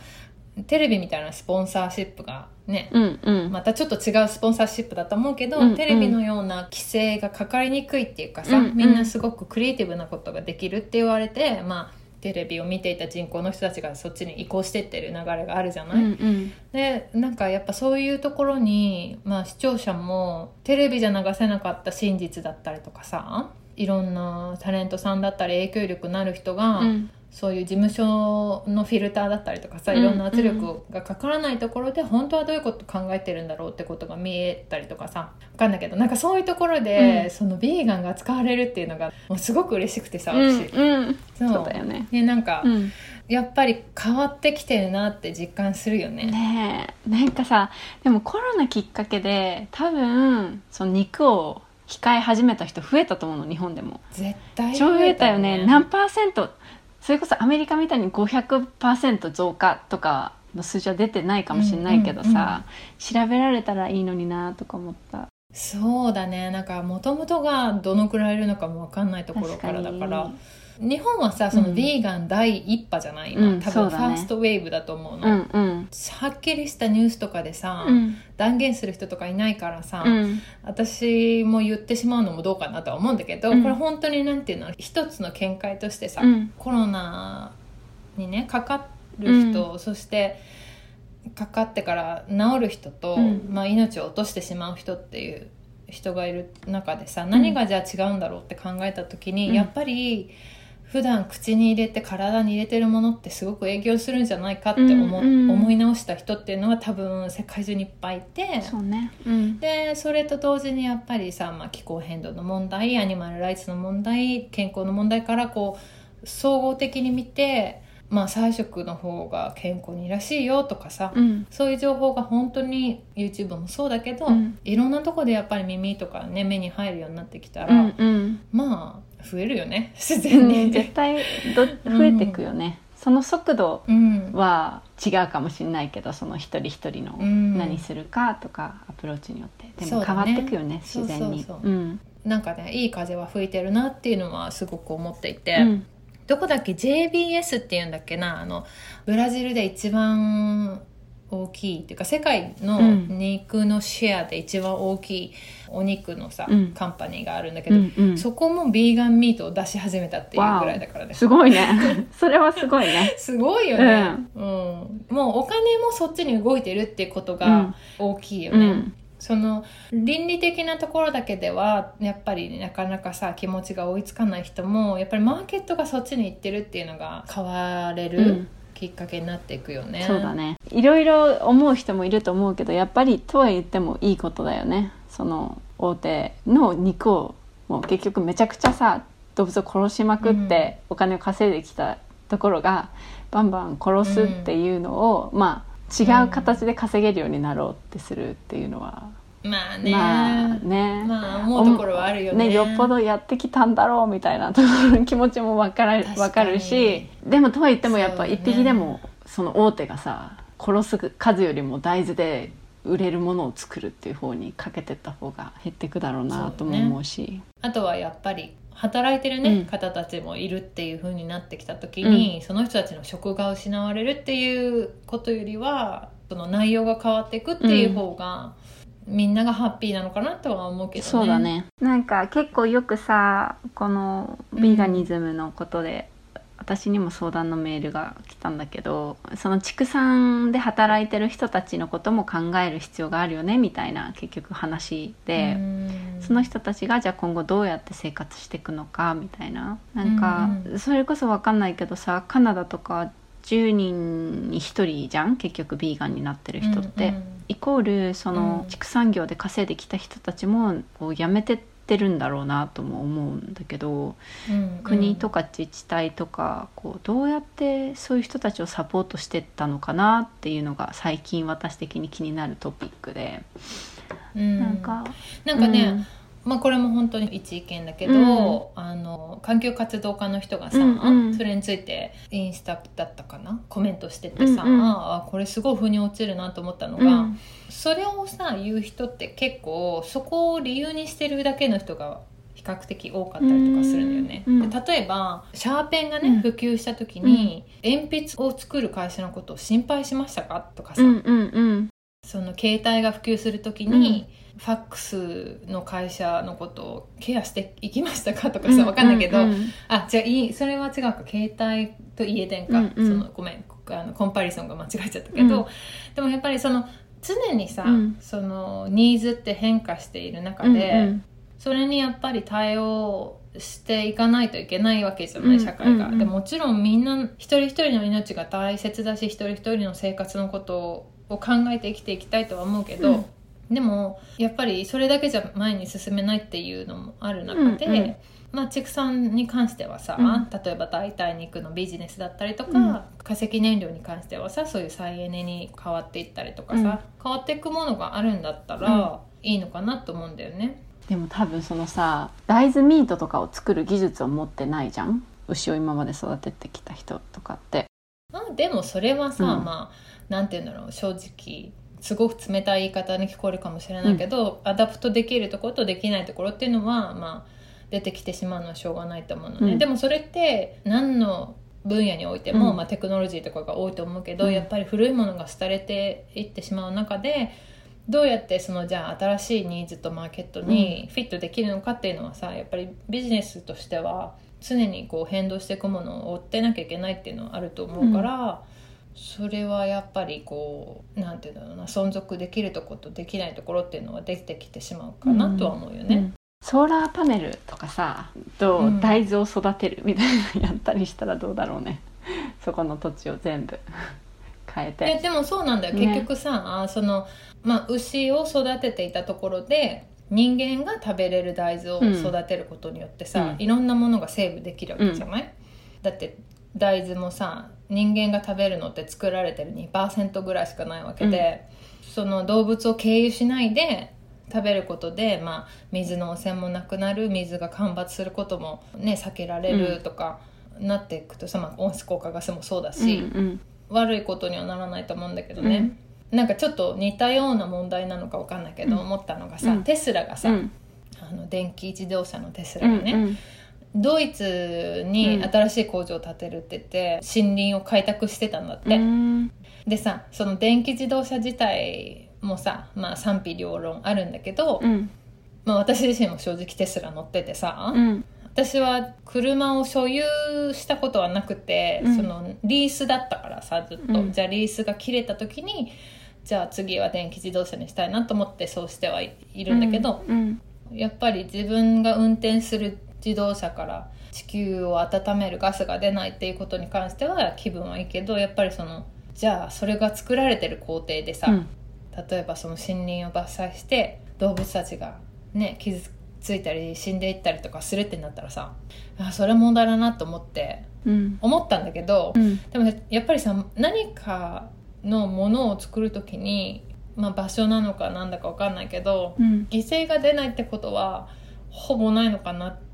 テレビみたいなスポンサーシップがね、うんうん。またちょっと違うスポンサーシップだと思うけど、うんテレビのような規制がかかりにくいっていうかさ、うん。みんなすごくクリエイティブなことができるって言われて、まあ、テレビを見ていた人口の人たちがそっちに移行してってる流れがあるじゃない、うんうん。でなんかやっぱそういうところに、まあ、視聴者もテレビじゃ流せなかった真実だったりとかさいろんなタレントさんだったり影響力のある人が、うんそういう事務所のフィルターだったりとかさいろんな圧力がかからないところで本当はどういうこと考えてるんだろうってことが見えたりとかさ分かんないけどなんかそういうところで、うん。そのビーガンが使われるっていうのがもうすごく嬉しくてさうん私、うん。そう。そうだよね。でなんか、うん。やっぱり変わってきてるなって実感するよね。ねえ。なんかさでもコロナきっかけで多分その肉を控え始めた人増えたと思うの日本でも。絶対超増えたよね。何パーセントそれこそアメリカみたいに500%増加とかの数字は出てないかもしれないけどさ、調べられたらいいのになとか思った。そうだね。なんかもともとがどのくらいいるのかも分かんないところからだから日本はさそのうん。ビーガン第一波じゃない今、うん多分ファーストウェーブだと思うの、うんうん。はっきりしたニュースとかでさ、うん。断言する人とかいないからさ、うん。私も言ってしまうのもどうかなとは思うんだけど、うん。これ本当になんていうの一つの見解としてさ、うん。コロナにねかかる人、そしてかかってから治る人と、うん。まあ、命を落としてしまう人っていう人がいる中でさ何がじゃあ違うんだろうって考えた時に、うん。やっぱり普段口に入れて体に入れてるものってすごく影響するんじゃないかって思,、思い直した人っていうのは多分世界中にいっぱいいて。そうね。うん。でそれと同時にやっぱりさ、まあ、気候変動の問題アニマルライツの問題健康の問題からこう総合的に見て、まあ、菜食の方が健康にいいらしいよとかさ、うん。そういう情報が本当に YouTube もそうだけど、うん。いろんなとこでやっぱり耳とかね目に入るようになってきたら、うんうん。まあ増えるよね 自う然んに。絶対ど増えていくよね、その速度うん。は違うかもしれないけどその一人一人のうん。何するかとかアプローチによって。でも変わっていくよね自然に。なんかねいい風は吹いてるなっていうのはすごく思っていて。うんどこだっけ？JBS っていうんだっけな？あのブラジルで一番大きいっていうか世界のうん。肉のシェアで一番大きいお肉のさ、うん。カンパニーがあるんだけど、うんうん。そこもビーガンミートを出し始めたっていうぐらいだからね。すごいね。それはすごいね。すごいよね、うん。もうお金もそっちに動いてるってことが大きいよね、うんその倫理的なところだけではやっぱりなかなかさ気持ちが追いつかない人もやっぱりマーケットがそっちに行ってるっていうのが変われるうん。きっかけになっていくよね。そうだね。いろいろ思う人もいると思うけどやっぱりとは言ってもいいことだよね。その大手の肉をもう結局めちゃくちゃさ動物を殺しまくってお金を稼いできたところがバンバン殺すっていうのを、まあ違う形で稼げるようになろうってするっていうのは、まあね、まあね,、まあ思うところはあるよね。よっぽどやってきたんだろうみたいなところの気持ちも分から分かるしでもとは言ってもやっぱ一匹でもその大手がさ殺す数よりも大豆で売れるものを作るっていう方にかけてった方が減っていくだろうなとも思うし。あとはやっぱり働いてるね、うん。方たちもいるっていう風になってきた時に、その人たちの職が失われるっていうことよりはその内容が変わっていくっていう方が、みんながハッピーなのかなとは思うけどね。そうだね。なんか結構よくさこのビーガニズムのことで、私にも相談のメールが来たんだけどその畜産で働いてる人たちのことも考える必要があるよねみたいな結局話で、うん。その人たちがじゃあ今後どうやって生活していくのかみたいな。なんかそれこそ分かんないけどさカナダとか10人に1人じゃん結局ビーガンになってる人って。うんイコールそのうん。畜産業で稼いできた人たちもこう辞めてってるんだろうなとも思うんだけどうん国とか自治体とかこうどうやってそういう人たちをサポートしてったのかなっていうのが最近私的に気になるトピックで。うん。なんかなんかね、まあこれも本当に一意見だけど、あの環境活動家の人がさ、うんうん。それについてインスタだったかな？コメントしててさ、うんうん。あこれすごい腑に落ちるなと思ったのが、うん。それをさ言う人って結構そこを理由にしてるだけの人が比較的多かったりとかするんだよね。うんで例えばシャーペンがね、うん。普及した時に、鉛筆を作る会社のことを心配しましたか？とかさ、うんうんうん。その携帯が普及する時に、ファックスの会社のことをケアしていきましたかとかさわかんないけど、うんうん。あじゃあいいそれは違うか携帯と家電か、うんうん。そのごめんあのコンパリソンが間違えちゃったけど、うん。でもやっぱりその常にさ、うん。そのニーズって変化している中うんで、うん。それにやっぱり対応していかないといけないわけじゃない社会が、うんうん。うんでもちろんみんな一人一人の命が大切だし一人一人の生活のことを考えて生きていきたいとは思うけど、うんでもやっぱりそれだけじゃ前に進めないっていうのもある中で、うんうん。まあ、畜産に関してはさ、うん。例えば代替肉のビジネスだったりとか、うん。化石燃料に関してはさそういう再エネに変わっていったりとかさ、うん。変わっていくものがあるんだったら、いいのかなと思うんだよね。でも多分そのさ大豆ミートとかを作る技術を持ってないじゃん？牛を今まで育ててきた人とかって。まあでもそれはさ、うん。まあなんて言うんだろう正直すごく冷たい言い方に聞こえるかもしれないけど、 adapt できるところとできないところっていうのはまあ出てきてしまうのはしょうがないと思うのね、うん。でもそれって何の分野においても、うん。まあ、テクノロジーとかが多いと思うけど、うん。やっぱり古いものが廃れていってしまう中でどうやってそのじゃあ新しいニーズとマーケットにフィットできるのかっていうのはさやっぱりビジネスとしては常にこう変動していくものを追ってなきゃいけないっていうのはあると思うから、それはやっぱりこうなんていうんだろうな存続できるところとできないところっていうのはできてきてしまうかなとは思うよね。うん。ソーラーパネルとかさとうん。大豆を育てるみたいなのやったりしたらどうだろうね。そこの土地を全部 変ええてでもそうなんだよ、ね。結局さあその、まあ、牛を育てていたところで人間が食べれる大豆を育てることによってさ、うん。いろんなものがセーブできるわけじゃない、だって大豆もさ人間が食べるのって作られてる2%ぐらいしかないわけで、その動物を経由しないで食べることで、まあ、水の汚染もなくなる水が干ばつすることも、ね、避けられるとか、なっていくとさ、まあ、温室効果ガスもそうだし、うん悪いことにはならないと思うんだけどね、なんかちょっと似たような問題なのかわかんないけど、うん。思ったのがさ、うん。テスラがさ、うん。あの電気自動車のテスうラがね、んうんドイツにうん。新しい工場を建てるって言って森林を開拓してたんだって、うん。でさその電気自動車自体もさ、まあ、賛否両論あるんだけど、うん。まあ、私自身も正直テスラ乗っててさ、うん。私は車を所有したことはなくて、うん。そのリースだったからさずっと、うん。じゃあリースが切れた時にじゃあ次は電気自動車にしたいなと思ってそうしてはいいるんだけど、うん。やっぱり自分が運転する自動車から地球を温めるガスが出ないっていうことに関しては気分はいいけどやっぱりそのじゃあそれが作られてる工程でさ、うん。例えばその森林を伐採して動物たちがね傷ついたり死んでいったりとかするってなったらさあそれは問題だなと思ってうん。思ったんだけど、うん。でもやっぱりさ何かのものを作る時に、まあ、場所なのかなんだか分かんないけどうん。犠牲が出ないってことはほぼないのかなって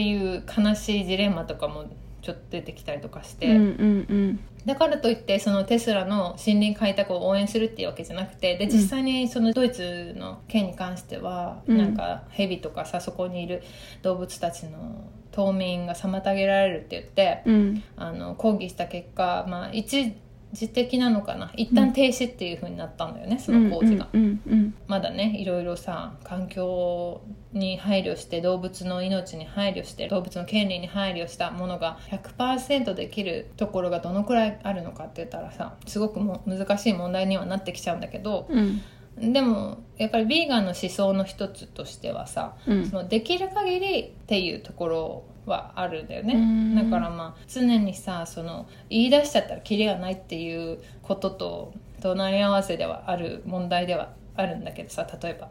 いう悲しいジレンマとかもちょっと出てきたりとかして。うんうんだからといってそのテスラの森林開拓を応援するっていうわけじゃなくてで実際にそのドイツの件に関しては、うん。なんかヘビとかさそこにいる動物たちの冬眠が妨げられるって言ってうん。あの抗議した結果、まあ、一時的なのかな。一旦停止っていう風になったんだよね、その工事が。うんうん。まだねいろいろさ環境に配慮して動物の命に配慮して動物の権利に配慮したものが100%できるところがどのくらいあるのかって言ったらさすごくも難しい問題にはなってきちゃうんだけどうん。でもやっぱりビーガンの思想の一つとしてはさうん。そのできる限りっていうところはあるんだよね。うん。だからまあ常にさその言い出しちゃったらキリがないっていうことと隣り合わせではある問題ではあるんだけどさ例えば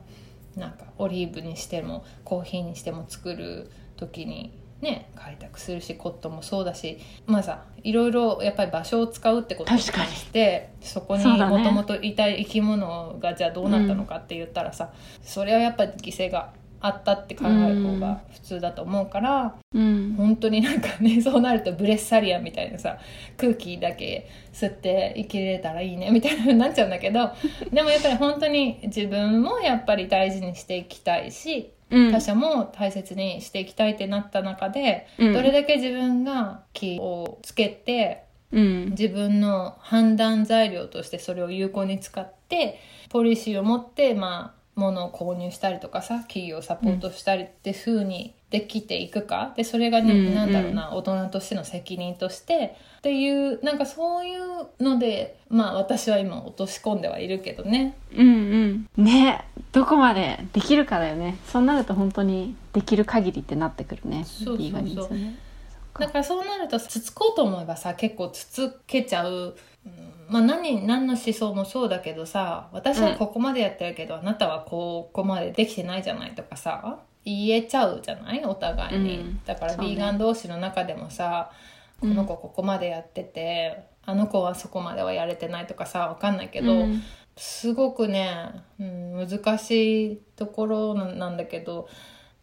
なんかオリーブにしてもコーヒーにしても作る時にね開拓するしコットンもそうだしまあさいろいろやっぱり場所を使うってことにしてそこにもともといた生き物がじゃあどうなったのかって言ったらさ、それはやっぱり犠牲があったって考える方が普通だと思うから、うん。本当になんかね そうなるとブレッサリアンみたいなさ空気だけ吸って生きれたらいいねみたいな風になっちゃうんだけど でもやっぱり本当に自分もやっぱり大事にしていきたいしうん。他者も大切にしていきたいってなった中で、うん。どれだけ自分が気をつけてうん。自分の判断材料としてそれを有効に使ってポリシーを持ってまあものを購入したりとかさ企業をサポートしたりって風にできていくか。でそれがね、うんなんだろうな大人としての責任として。っていうなんかそういうのでまあ私は今落とし込んではいるけどね。うんうん。ねどこまでできるかだよね。そうなると本当にできる限りってなってくるね。そうそうそう。だからそうなるとつつこうと思えばさ結構つつけちゃう、うんまあ何何の思想もそうだけどさ私はここまでやってるけど、あなたはここまでできてないじゃないとかさ言えちゃうじゃない？お互いに、うん。だからそうね。ビーガン同士の中でもさ、うん。この子ここまでやっててあの子はそこまではやれてないとかさわかんないけど、うん。すごくね、うん、難しいところななんだけど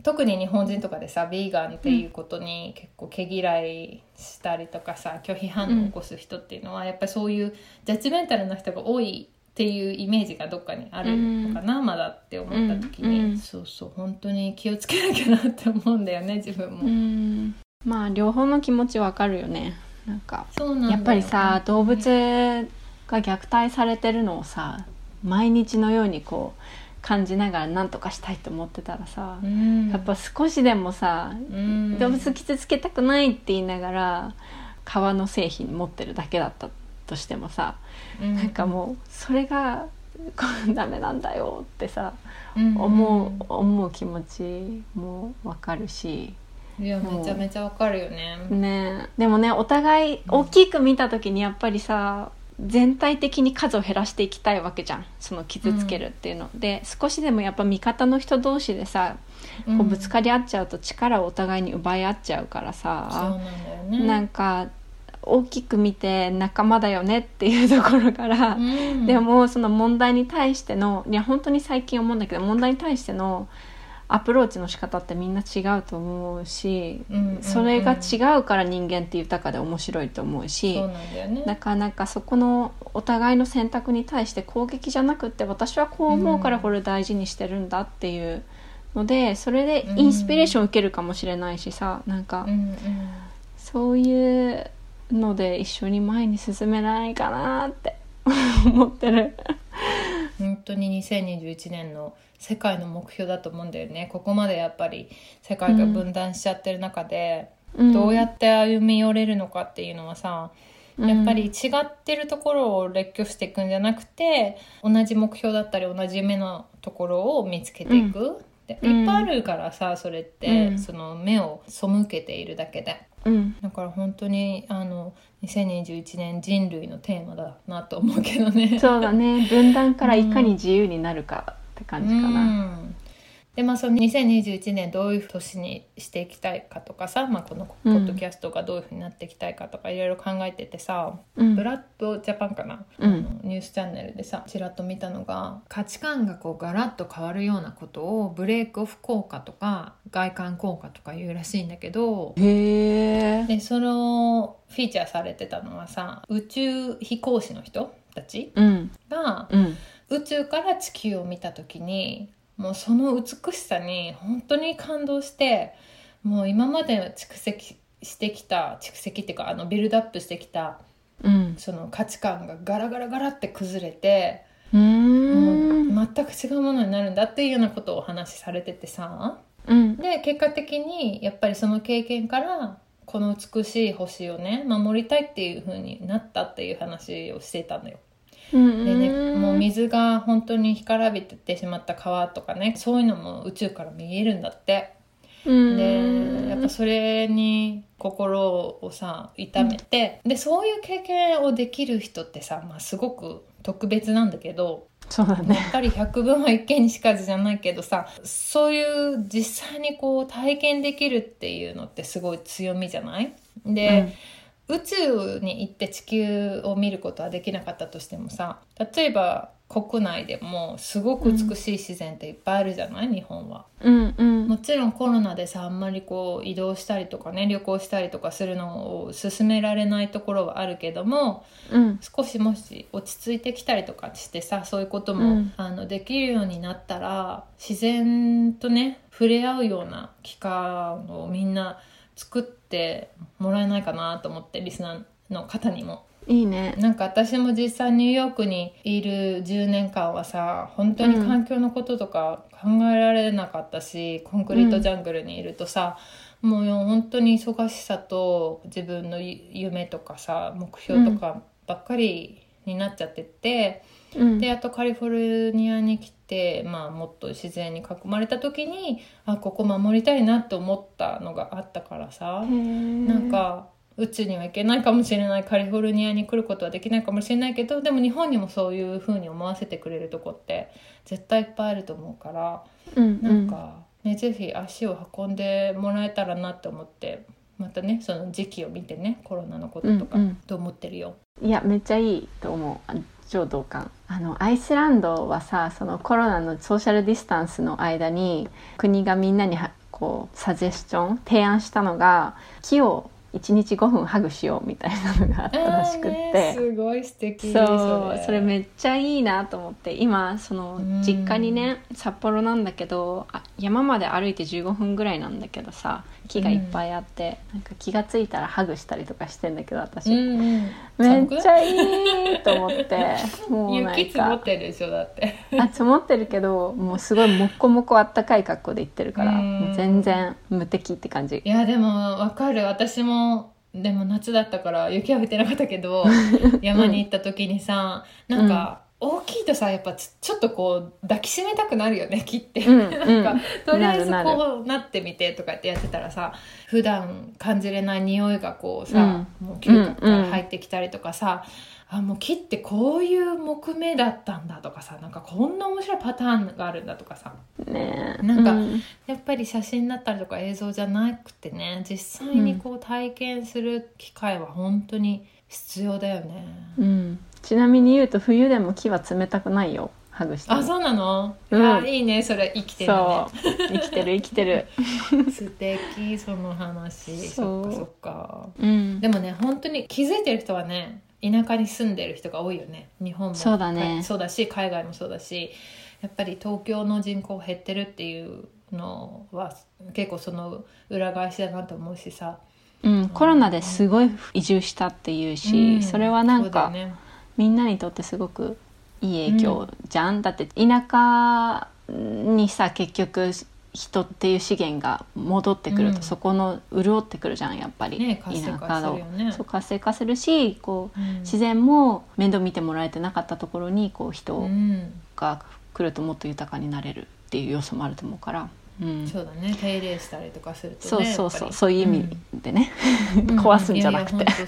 特に日本人とかでさビーガンっていうことに結構毛嫌いしたりとかさ拒否反応を起こす人っていうのは、やっぱりそういうジャッジメンタルな人が多いっていうイメージがどっかにあるのかな、まだって思った時に、うんうんそうそう本当に気をつけなきゃなって思うんだよね自分も。うん。まあ両方の気持ちわかるよね。なんかやっぱりさ動物が虐待されてるのをさ毎日のようにこう感じながら何とかしたいと思ってたらさ、うん、やっぱ少しでもさ、うん。動物傷つけたくないって言いながら革の製品持ってるだけだったとしてもさ、うん。なんかもうそれが ダメなんだよってさ、うん。思う思う気持ちもわかるし。いやめちゃめちゃわかるよね。ね。でもねお互い大きく見た時にやっぱりさ全体的に数を減らしていきたいわけじゃん。その傷つけるっていうの、で少しでもやっぱ味方の人同士でさこうぶつかり合っちゃうと力をお互いに奪い合っちゃうからさ、なん。なんか大きく見て仲間だよねっていうところから、うん。でもその問題に対してのいや本当に最近思うんだけど問題に対してのアプローチの仕方ってみんな違うと思うし、うんうんうんそれが違うから人間って豊かで面白いと思うし、なんだよね。なかなかそこのお互いの選択に対して攻撃じゃなくって私はこう思うからこれ大事にしてるんだっていうのでそれでインスピレーションを受けるかもしれないしさなんかうんうんそういうので一緒に前に進めないかなって思ってる。本当に2021年の世界の目標だと思うんだよね。ここまでやっぱり世界が分断しちゃってる中で、どうやって歩み寄れるのかっていうのはさ、やっぱり違ってるところを列挙していくんじゃなくて同じ目標だったり同じ夢のところを見つけていく、でうん。いっぱいあるからさそれって、うん。その目を背けているだけで。うん。だから本当にあの2021年人類のテーマだなと思うけどね。そうだね。分断からいかに自由になるかって感じかな。うんでまあその2021年どういう年にしていきたいかとかさ、まあ、このポッドキャストがどういうふうになっていきたいかとかいろいろ考えててさ、うん。ブラッドジャパンかな、うん。ニュースチャンネルでさちらっと見たのが価値観がこうガラッと変わるようなことをブレイクオフ効果とか外観効果とか言うらしいんだけど。でそのフィーチャーされてたのはさ宇宙飛行士の人たちうん。がうん。宇宙から地球を見た時にもうその美しさに本当に感動してもう今まで蓄積してきた蓄積っていうかあのビルドアップしてきたうん。その価値観がガラガラガラって崩れて、うーん。もう全く違うものになるんだっていうようなことをお話しされててさ。うん。で結果的にやっぱりその経験からこの美しい星をね守りたいっていう風になったっていう話をしてたのよ。うんでねもう水が本当に干からびててしまった川とかねそういうのも宇宙から見えるんだって。うんでやっぱそれに心をさ痛めて、でそういう経験をできる人ってさ、まあ、すごく特別なんだけどやそうだね。っぱり百分は一見にしかずじゃないけどさそういう実際にこう体験できるっていうのってすごい強みじゃない？で、宇宙に行って地球を見ることはできなかったとしてもさ例えば国内でもすごく美しい自然っていっぱいあるじゃない、日本は。うんうん。もちろんコロナでさあんまりこう移動したりとかね旅行したりとかするのを勧められないところはあるけどもうん。少しもし落ち着いてきたりとかしてさそういうことも、うん。あのできるようになったら自然とね触れ合うような期間をみんな作ってもらえないかなと思ってリスナーの方にも。いいねなんか私も実際ニューヨークにいる10年間はさ本当に環境のこととか考えられなかったし、コンクリートジャングルにいるとさ、もう本当に忙しさと自分の夢とかさ目標とかばっかりになっちゃってて、うんであとカリフォルニアに来て、まあ、もっと自然に囲まれた時にあここ守りたいなって思ったのがあったからさ、ななんか宇宙には行けないかもしれないカリフォルニアに来ることはできないかもしれないけどでも日本にもそういう風に思わせてくれるとこって絶対いっぱいあると思うからうんなんか、ねぜひ足を運んでもらえたらなって思ってまたねその時期を見てねコロナのこととかうんうん。と思ってるよ。いやめっちゃいいと思う。あ超同感あのアイスランドはさそのコロナのソーシャルディスタンスの間に国がみんなにはこうサジェスチョン提案したのが木を1日5分ハグしようみたいなのがあったらしくって、ねすごい素敵そうそれ。めっちゃいいなと思って。今そのうん。実家にね札幌なんだけどあ山まで歩いて15分ぐらいなんだけどさ木がいっぱいあって、なんか気がついたらハグしたりとかしてんだけど私、うんうん。めっちゃいいと思ってもうなん雪積もっかてるでしょだって。あ積もってるけどもうすごいもっこもこあったかい格好で行ってるから全然無敵って感じ。いやでもわかる。私もでも夏だったから雪は降ってなかったけど 山に行った時にさなんか大きいとさやっぱちちょっとこう抱きしめたくなるよね木って、うんなんかうんとりあえずこうなってみてとかってやってたらさ普段感じれない匂いがこうさ、もう嗅覚から入ってきたりとかさ、あもう木ってこういう木目だったんだとかさなんかこんな面白いパターンがあるんだとかさ。ねえ。なんかうん。やっぱり写真だったりとか映像じゃなくてね実際にこう体験する機会は本当に必要だよね、うんちなみに言うと冬でも木は冷たくないよハグして。もあそうなの、うん。あいいねそれ生きてるね。そう。生きてる生きてる。素敵その話。そっかそっか。うん。でもね本当に気づいてる人はね田舎に住んでる人が多いよね。日本も。そうだね。はいそうだし海外もそうだし。やっぱり東京の人口減ってるっていうのは結構その裏返しだなと思うしさ。うん、コロナですごい移住したっていうし、うんそれはなんか、そうだよねみんなにとってすごくいい影響じゃん、だって田舎にさ結局人っていう資源が戻ってくると、うん。そこの潤ってくるじゃんやっぱり、ね活性化するよね。そう活性化するしこう、うん。自然も面倒見てもらえてなかったところにこう人うん。が来るともっと豊かになれるっていう要素もあると思うから、うん、そうだね。手入れしたりとかするとねそうそうそうそういう意味でね、うん。壊すんじゃなくて。うだよ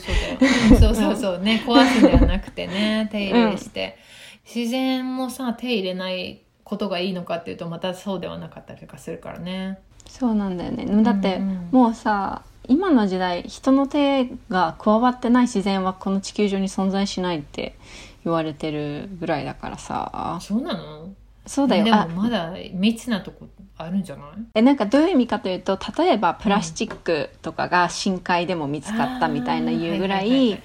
そうそうそうね壊すんではなくてね手入れして、自然もさ手入れないことがいいのかっていうとまたそうではなかったりとかするからね。そうなんだよね。だって、うんうん。もうさ今の時代人の手が加わってない自然はこの地球上に存在しないって言われてるぐらいだからさそうなのそうだよ。でもあまだ未知なとこあるんじゃない？えなんかどういう意味かというと例えばプラスチックとかが深海でも見つかったみたいな言うぐらい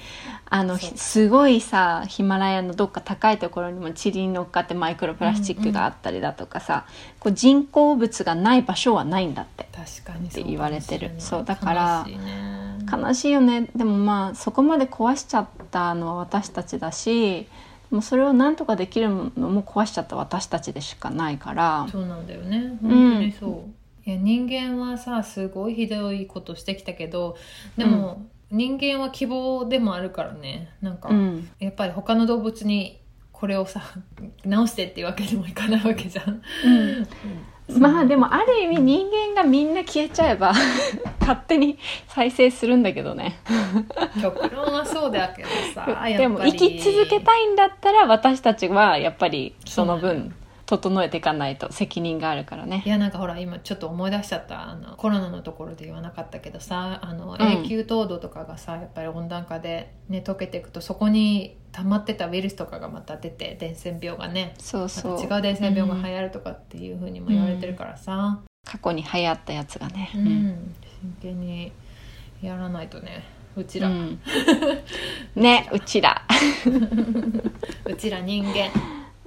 あのすごいさヒマラヤのどっか高いところにも塵に乗っかってマイクロプラスチックがあったりだとかさ、こう人工物がない場所はないんだって。確かにって言われてる。そうだから悲しいね。悲しいよね。でもまあそこまで壊しちゃったのは私たちだしもうそれを何とかできるのも壊しちゃった私たちでしかないから。そうなんだよね。本当にそう、いや人間はさすごいひどいことしてきたけどでも、人間は希望でもあるからね。なんか、うん。やっぱり他の動物にこれをさ 直してっていうわけにもいかないわけじゃん、まあでもある意味人間がみんな消えちゃえば 勝手に再生するんだけどね。極論はそうだけどさ でも生き続けたいんだったら私たちはやっぱりその分整えていかないと責任があるからね。いやなんかほら今ちょっと思い出しちゃった。あのコロナのところで言わなかったけどさあのん。永久凍土とかがさやっぱり温暖化で、ね、溶けていくとそこに溜まってたウイルスとかがまた出て伝染病がね。まそうそう。た違う伝染病が流行るとかっていうふうにも言われてるからさ、過去に流行ったやつがね、ううん。ん真剣にやらないとねうちら、ううん。ねうちら。ちら人間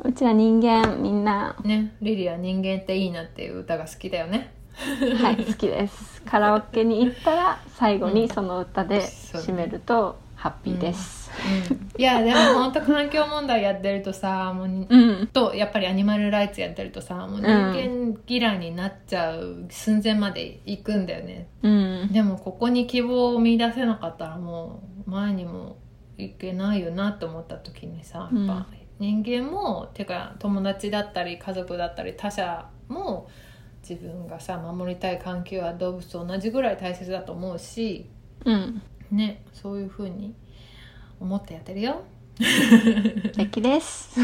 うちら人間みんな。ねリリア人間っていいなっていう歌が好きだよね。はい好きです。カラオケに行ったら最後にその歌で締めると、ハッピーです。うん、いやでも本当環境問題やってるとさもううん。とやっぱりアニマルライツやってるとさもう人間嫌いになっちゃう寸前まで行くんだよね。うん。でもここに希望を見出せなかったらもう前にもいけないよなと思った時にさやっぱ人間も、てか友達だったり家族だったり他者も自分がさ守りたい環境は動物と同じぐらい大切だと思うしうん。ねそういうふうに思ってやってるよ。素敵です。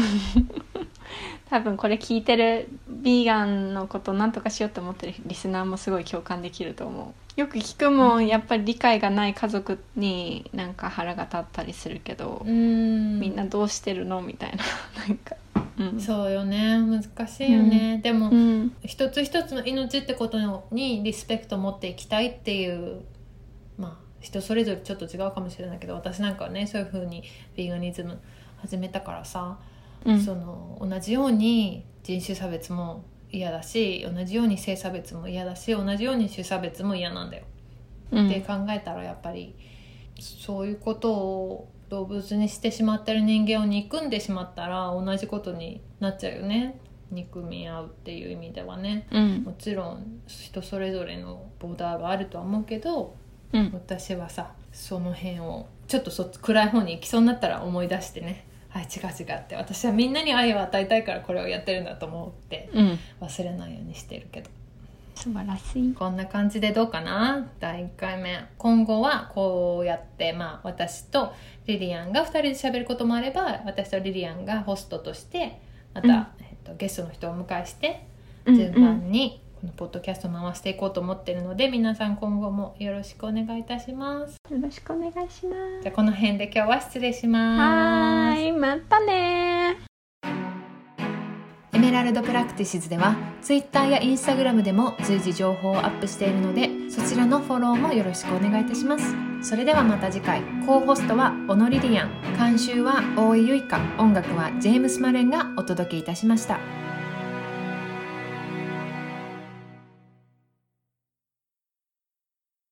多分これ聞いてるビーガンのことなんとかしようと思ってるリスナーもすごい共感できると思う。よく聞くもん、やっぱり理解がない家族になんか腹が立ったりするけど、うんみんなどうしてるの？みたいな。なんか。うん。そうよね難しいよね、でも、うん。一つ一つの命ってことにリスペクトを持っていきたいっていうまあ人それぞれちょっと違うかもしれないけど私なんかはねそういうふうにビーガニズム始めたからさ、うん。その同じように人種差別も嫌だし同じように性差別も嫌だし同じように種差別も嫌なんだよ、うん。って考えたらやっぱりそういうことを動物にしてしまってる人間を憎んでしまったら同じことになっちゃうよね。憎み合うっていう意味ではね。うん。もちろん人それぞれのボーダーがあるとは思うけどうん。私はさその辺をちょっとそっち暗い方に行きそうになったら思い出してねはい違う違うって。私はみんなに愛を与えたいからこれをやってるんだと思ってうん。忘れないようにしてるけど。素晴らしい。こんな感じでどうかな？第1回目。今後はこうやってまあ私とリリアンが2人で喋ることもあれば私とリリアンがホストとしてまた、うん。えっと、ゲストの人をお迎えしてうん順番にこのポッドキャストを回していこうと思ってるので皆さん今後もよろしくお願いいたしますよろしくお願いしまじゃあこの辺で今日は失礼しす。ますはーい。またねー。エメラルドプラクティシズでは Twitter や Instagram でも随時情報をアップしているのでそちらのフォローもよろしくお願いいたしますそれではまた次回 co-host は小野リリアン監修は大井ゆいか音楽はジェームス・マレンがお届けいたしました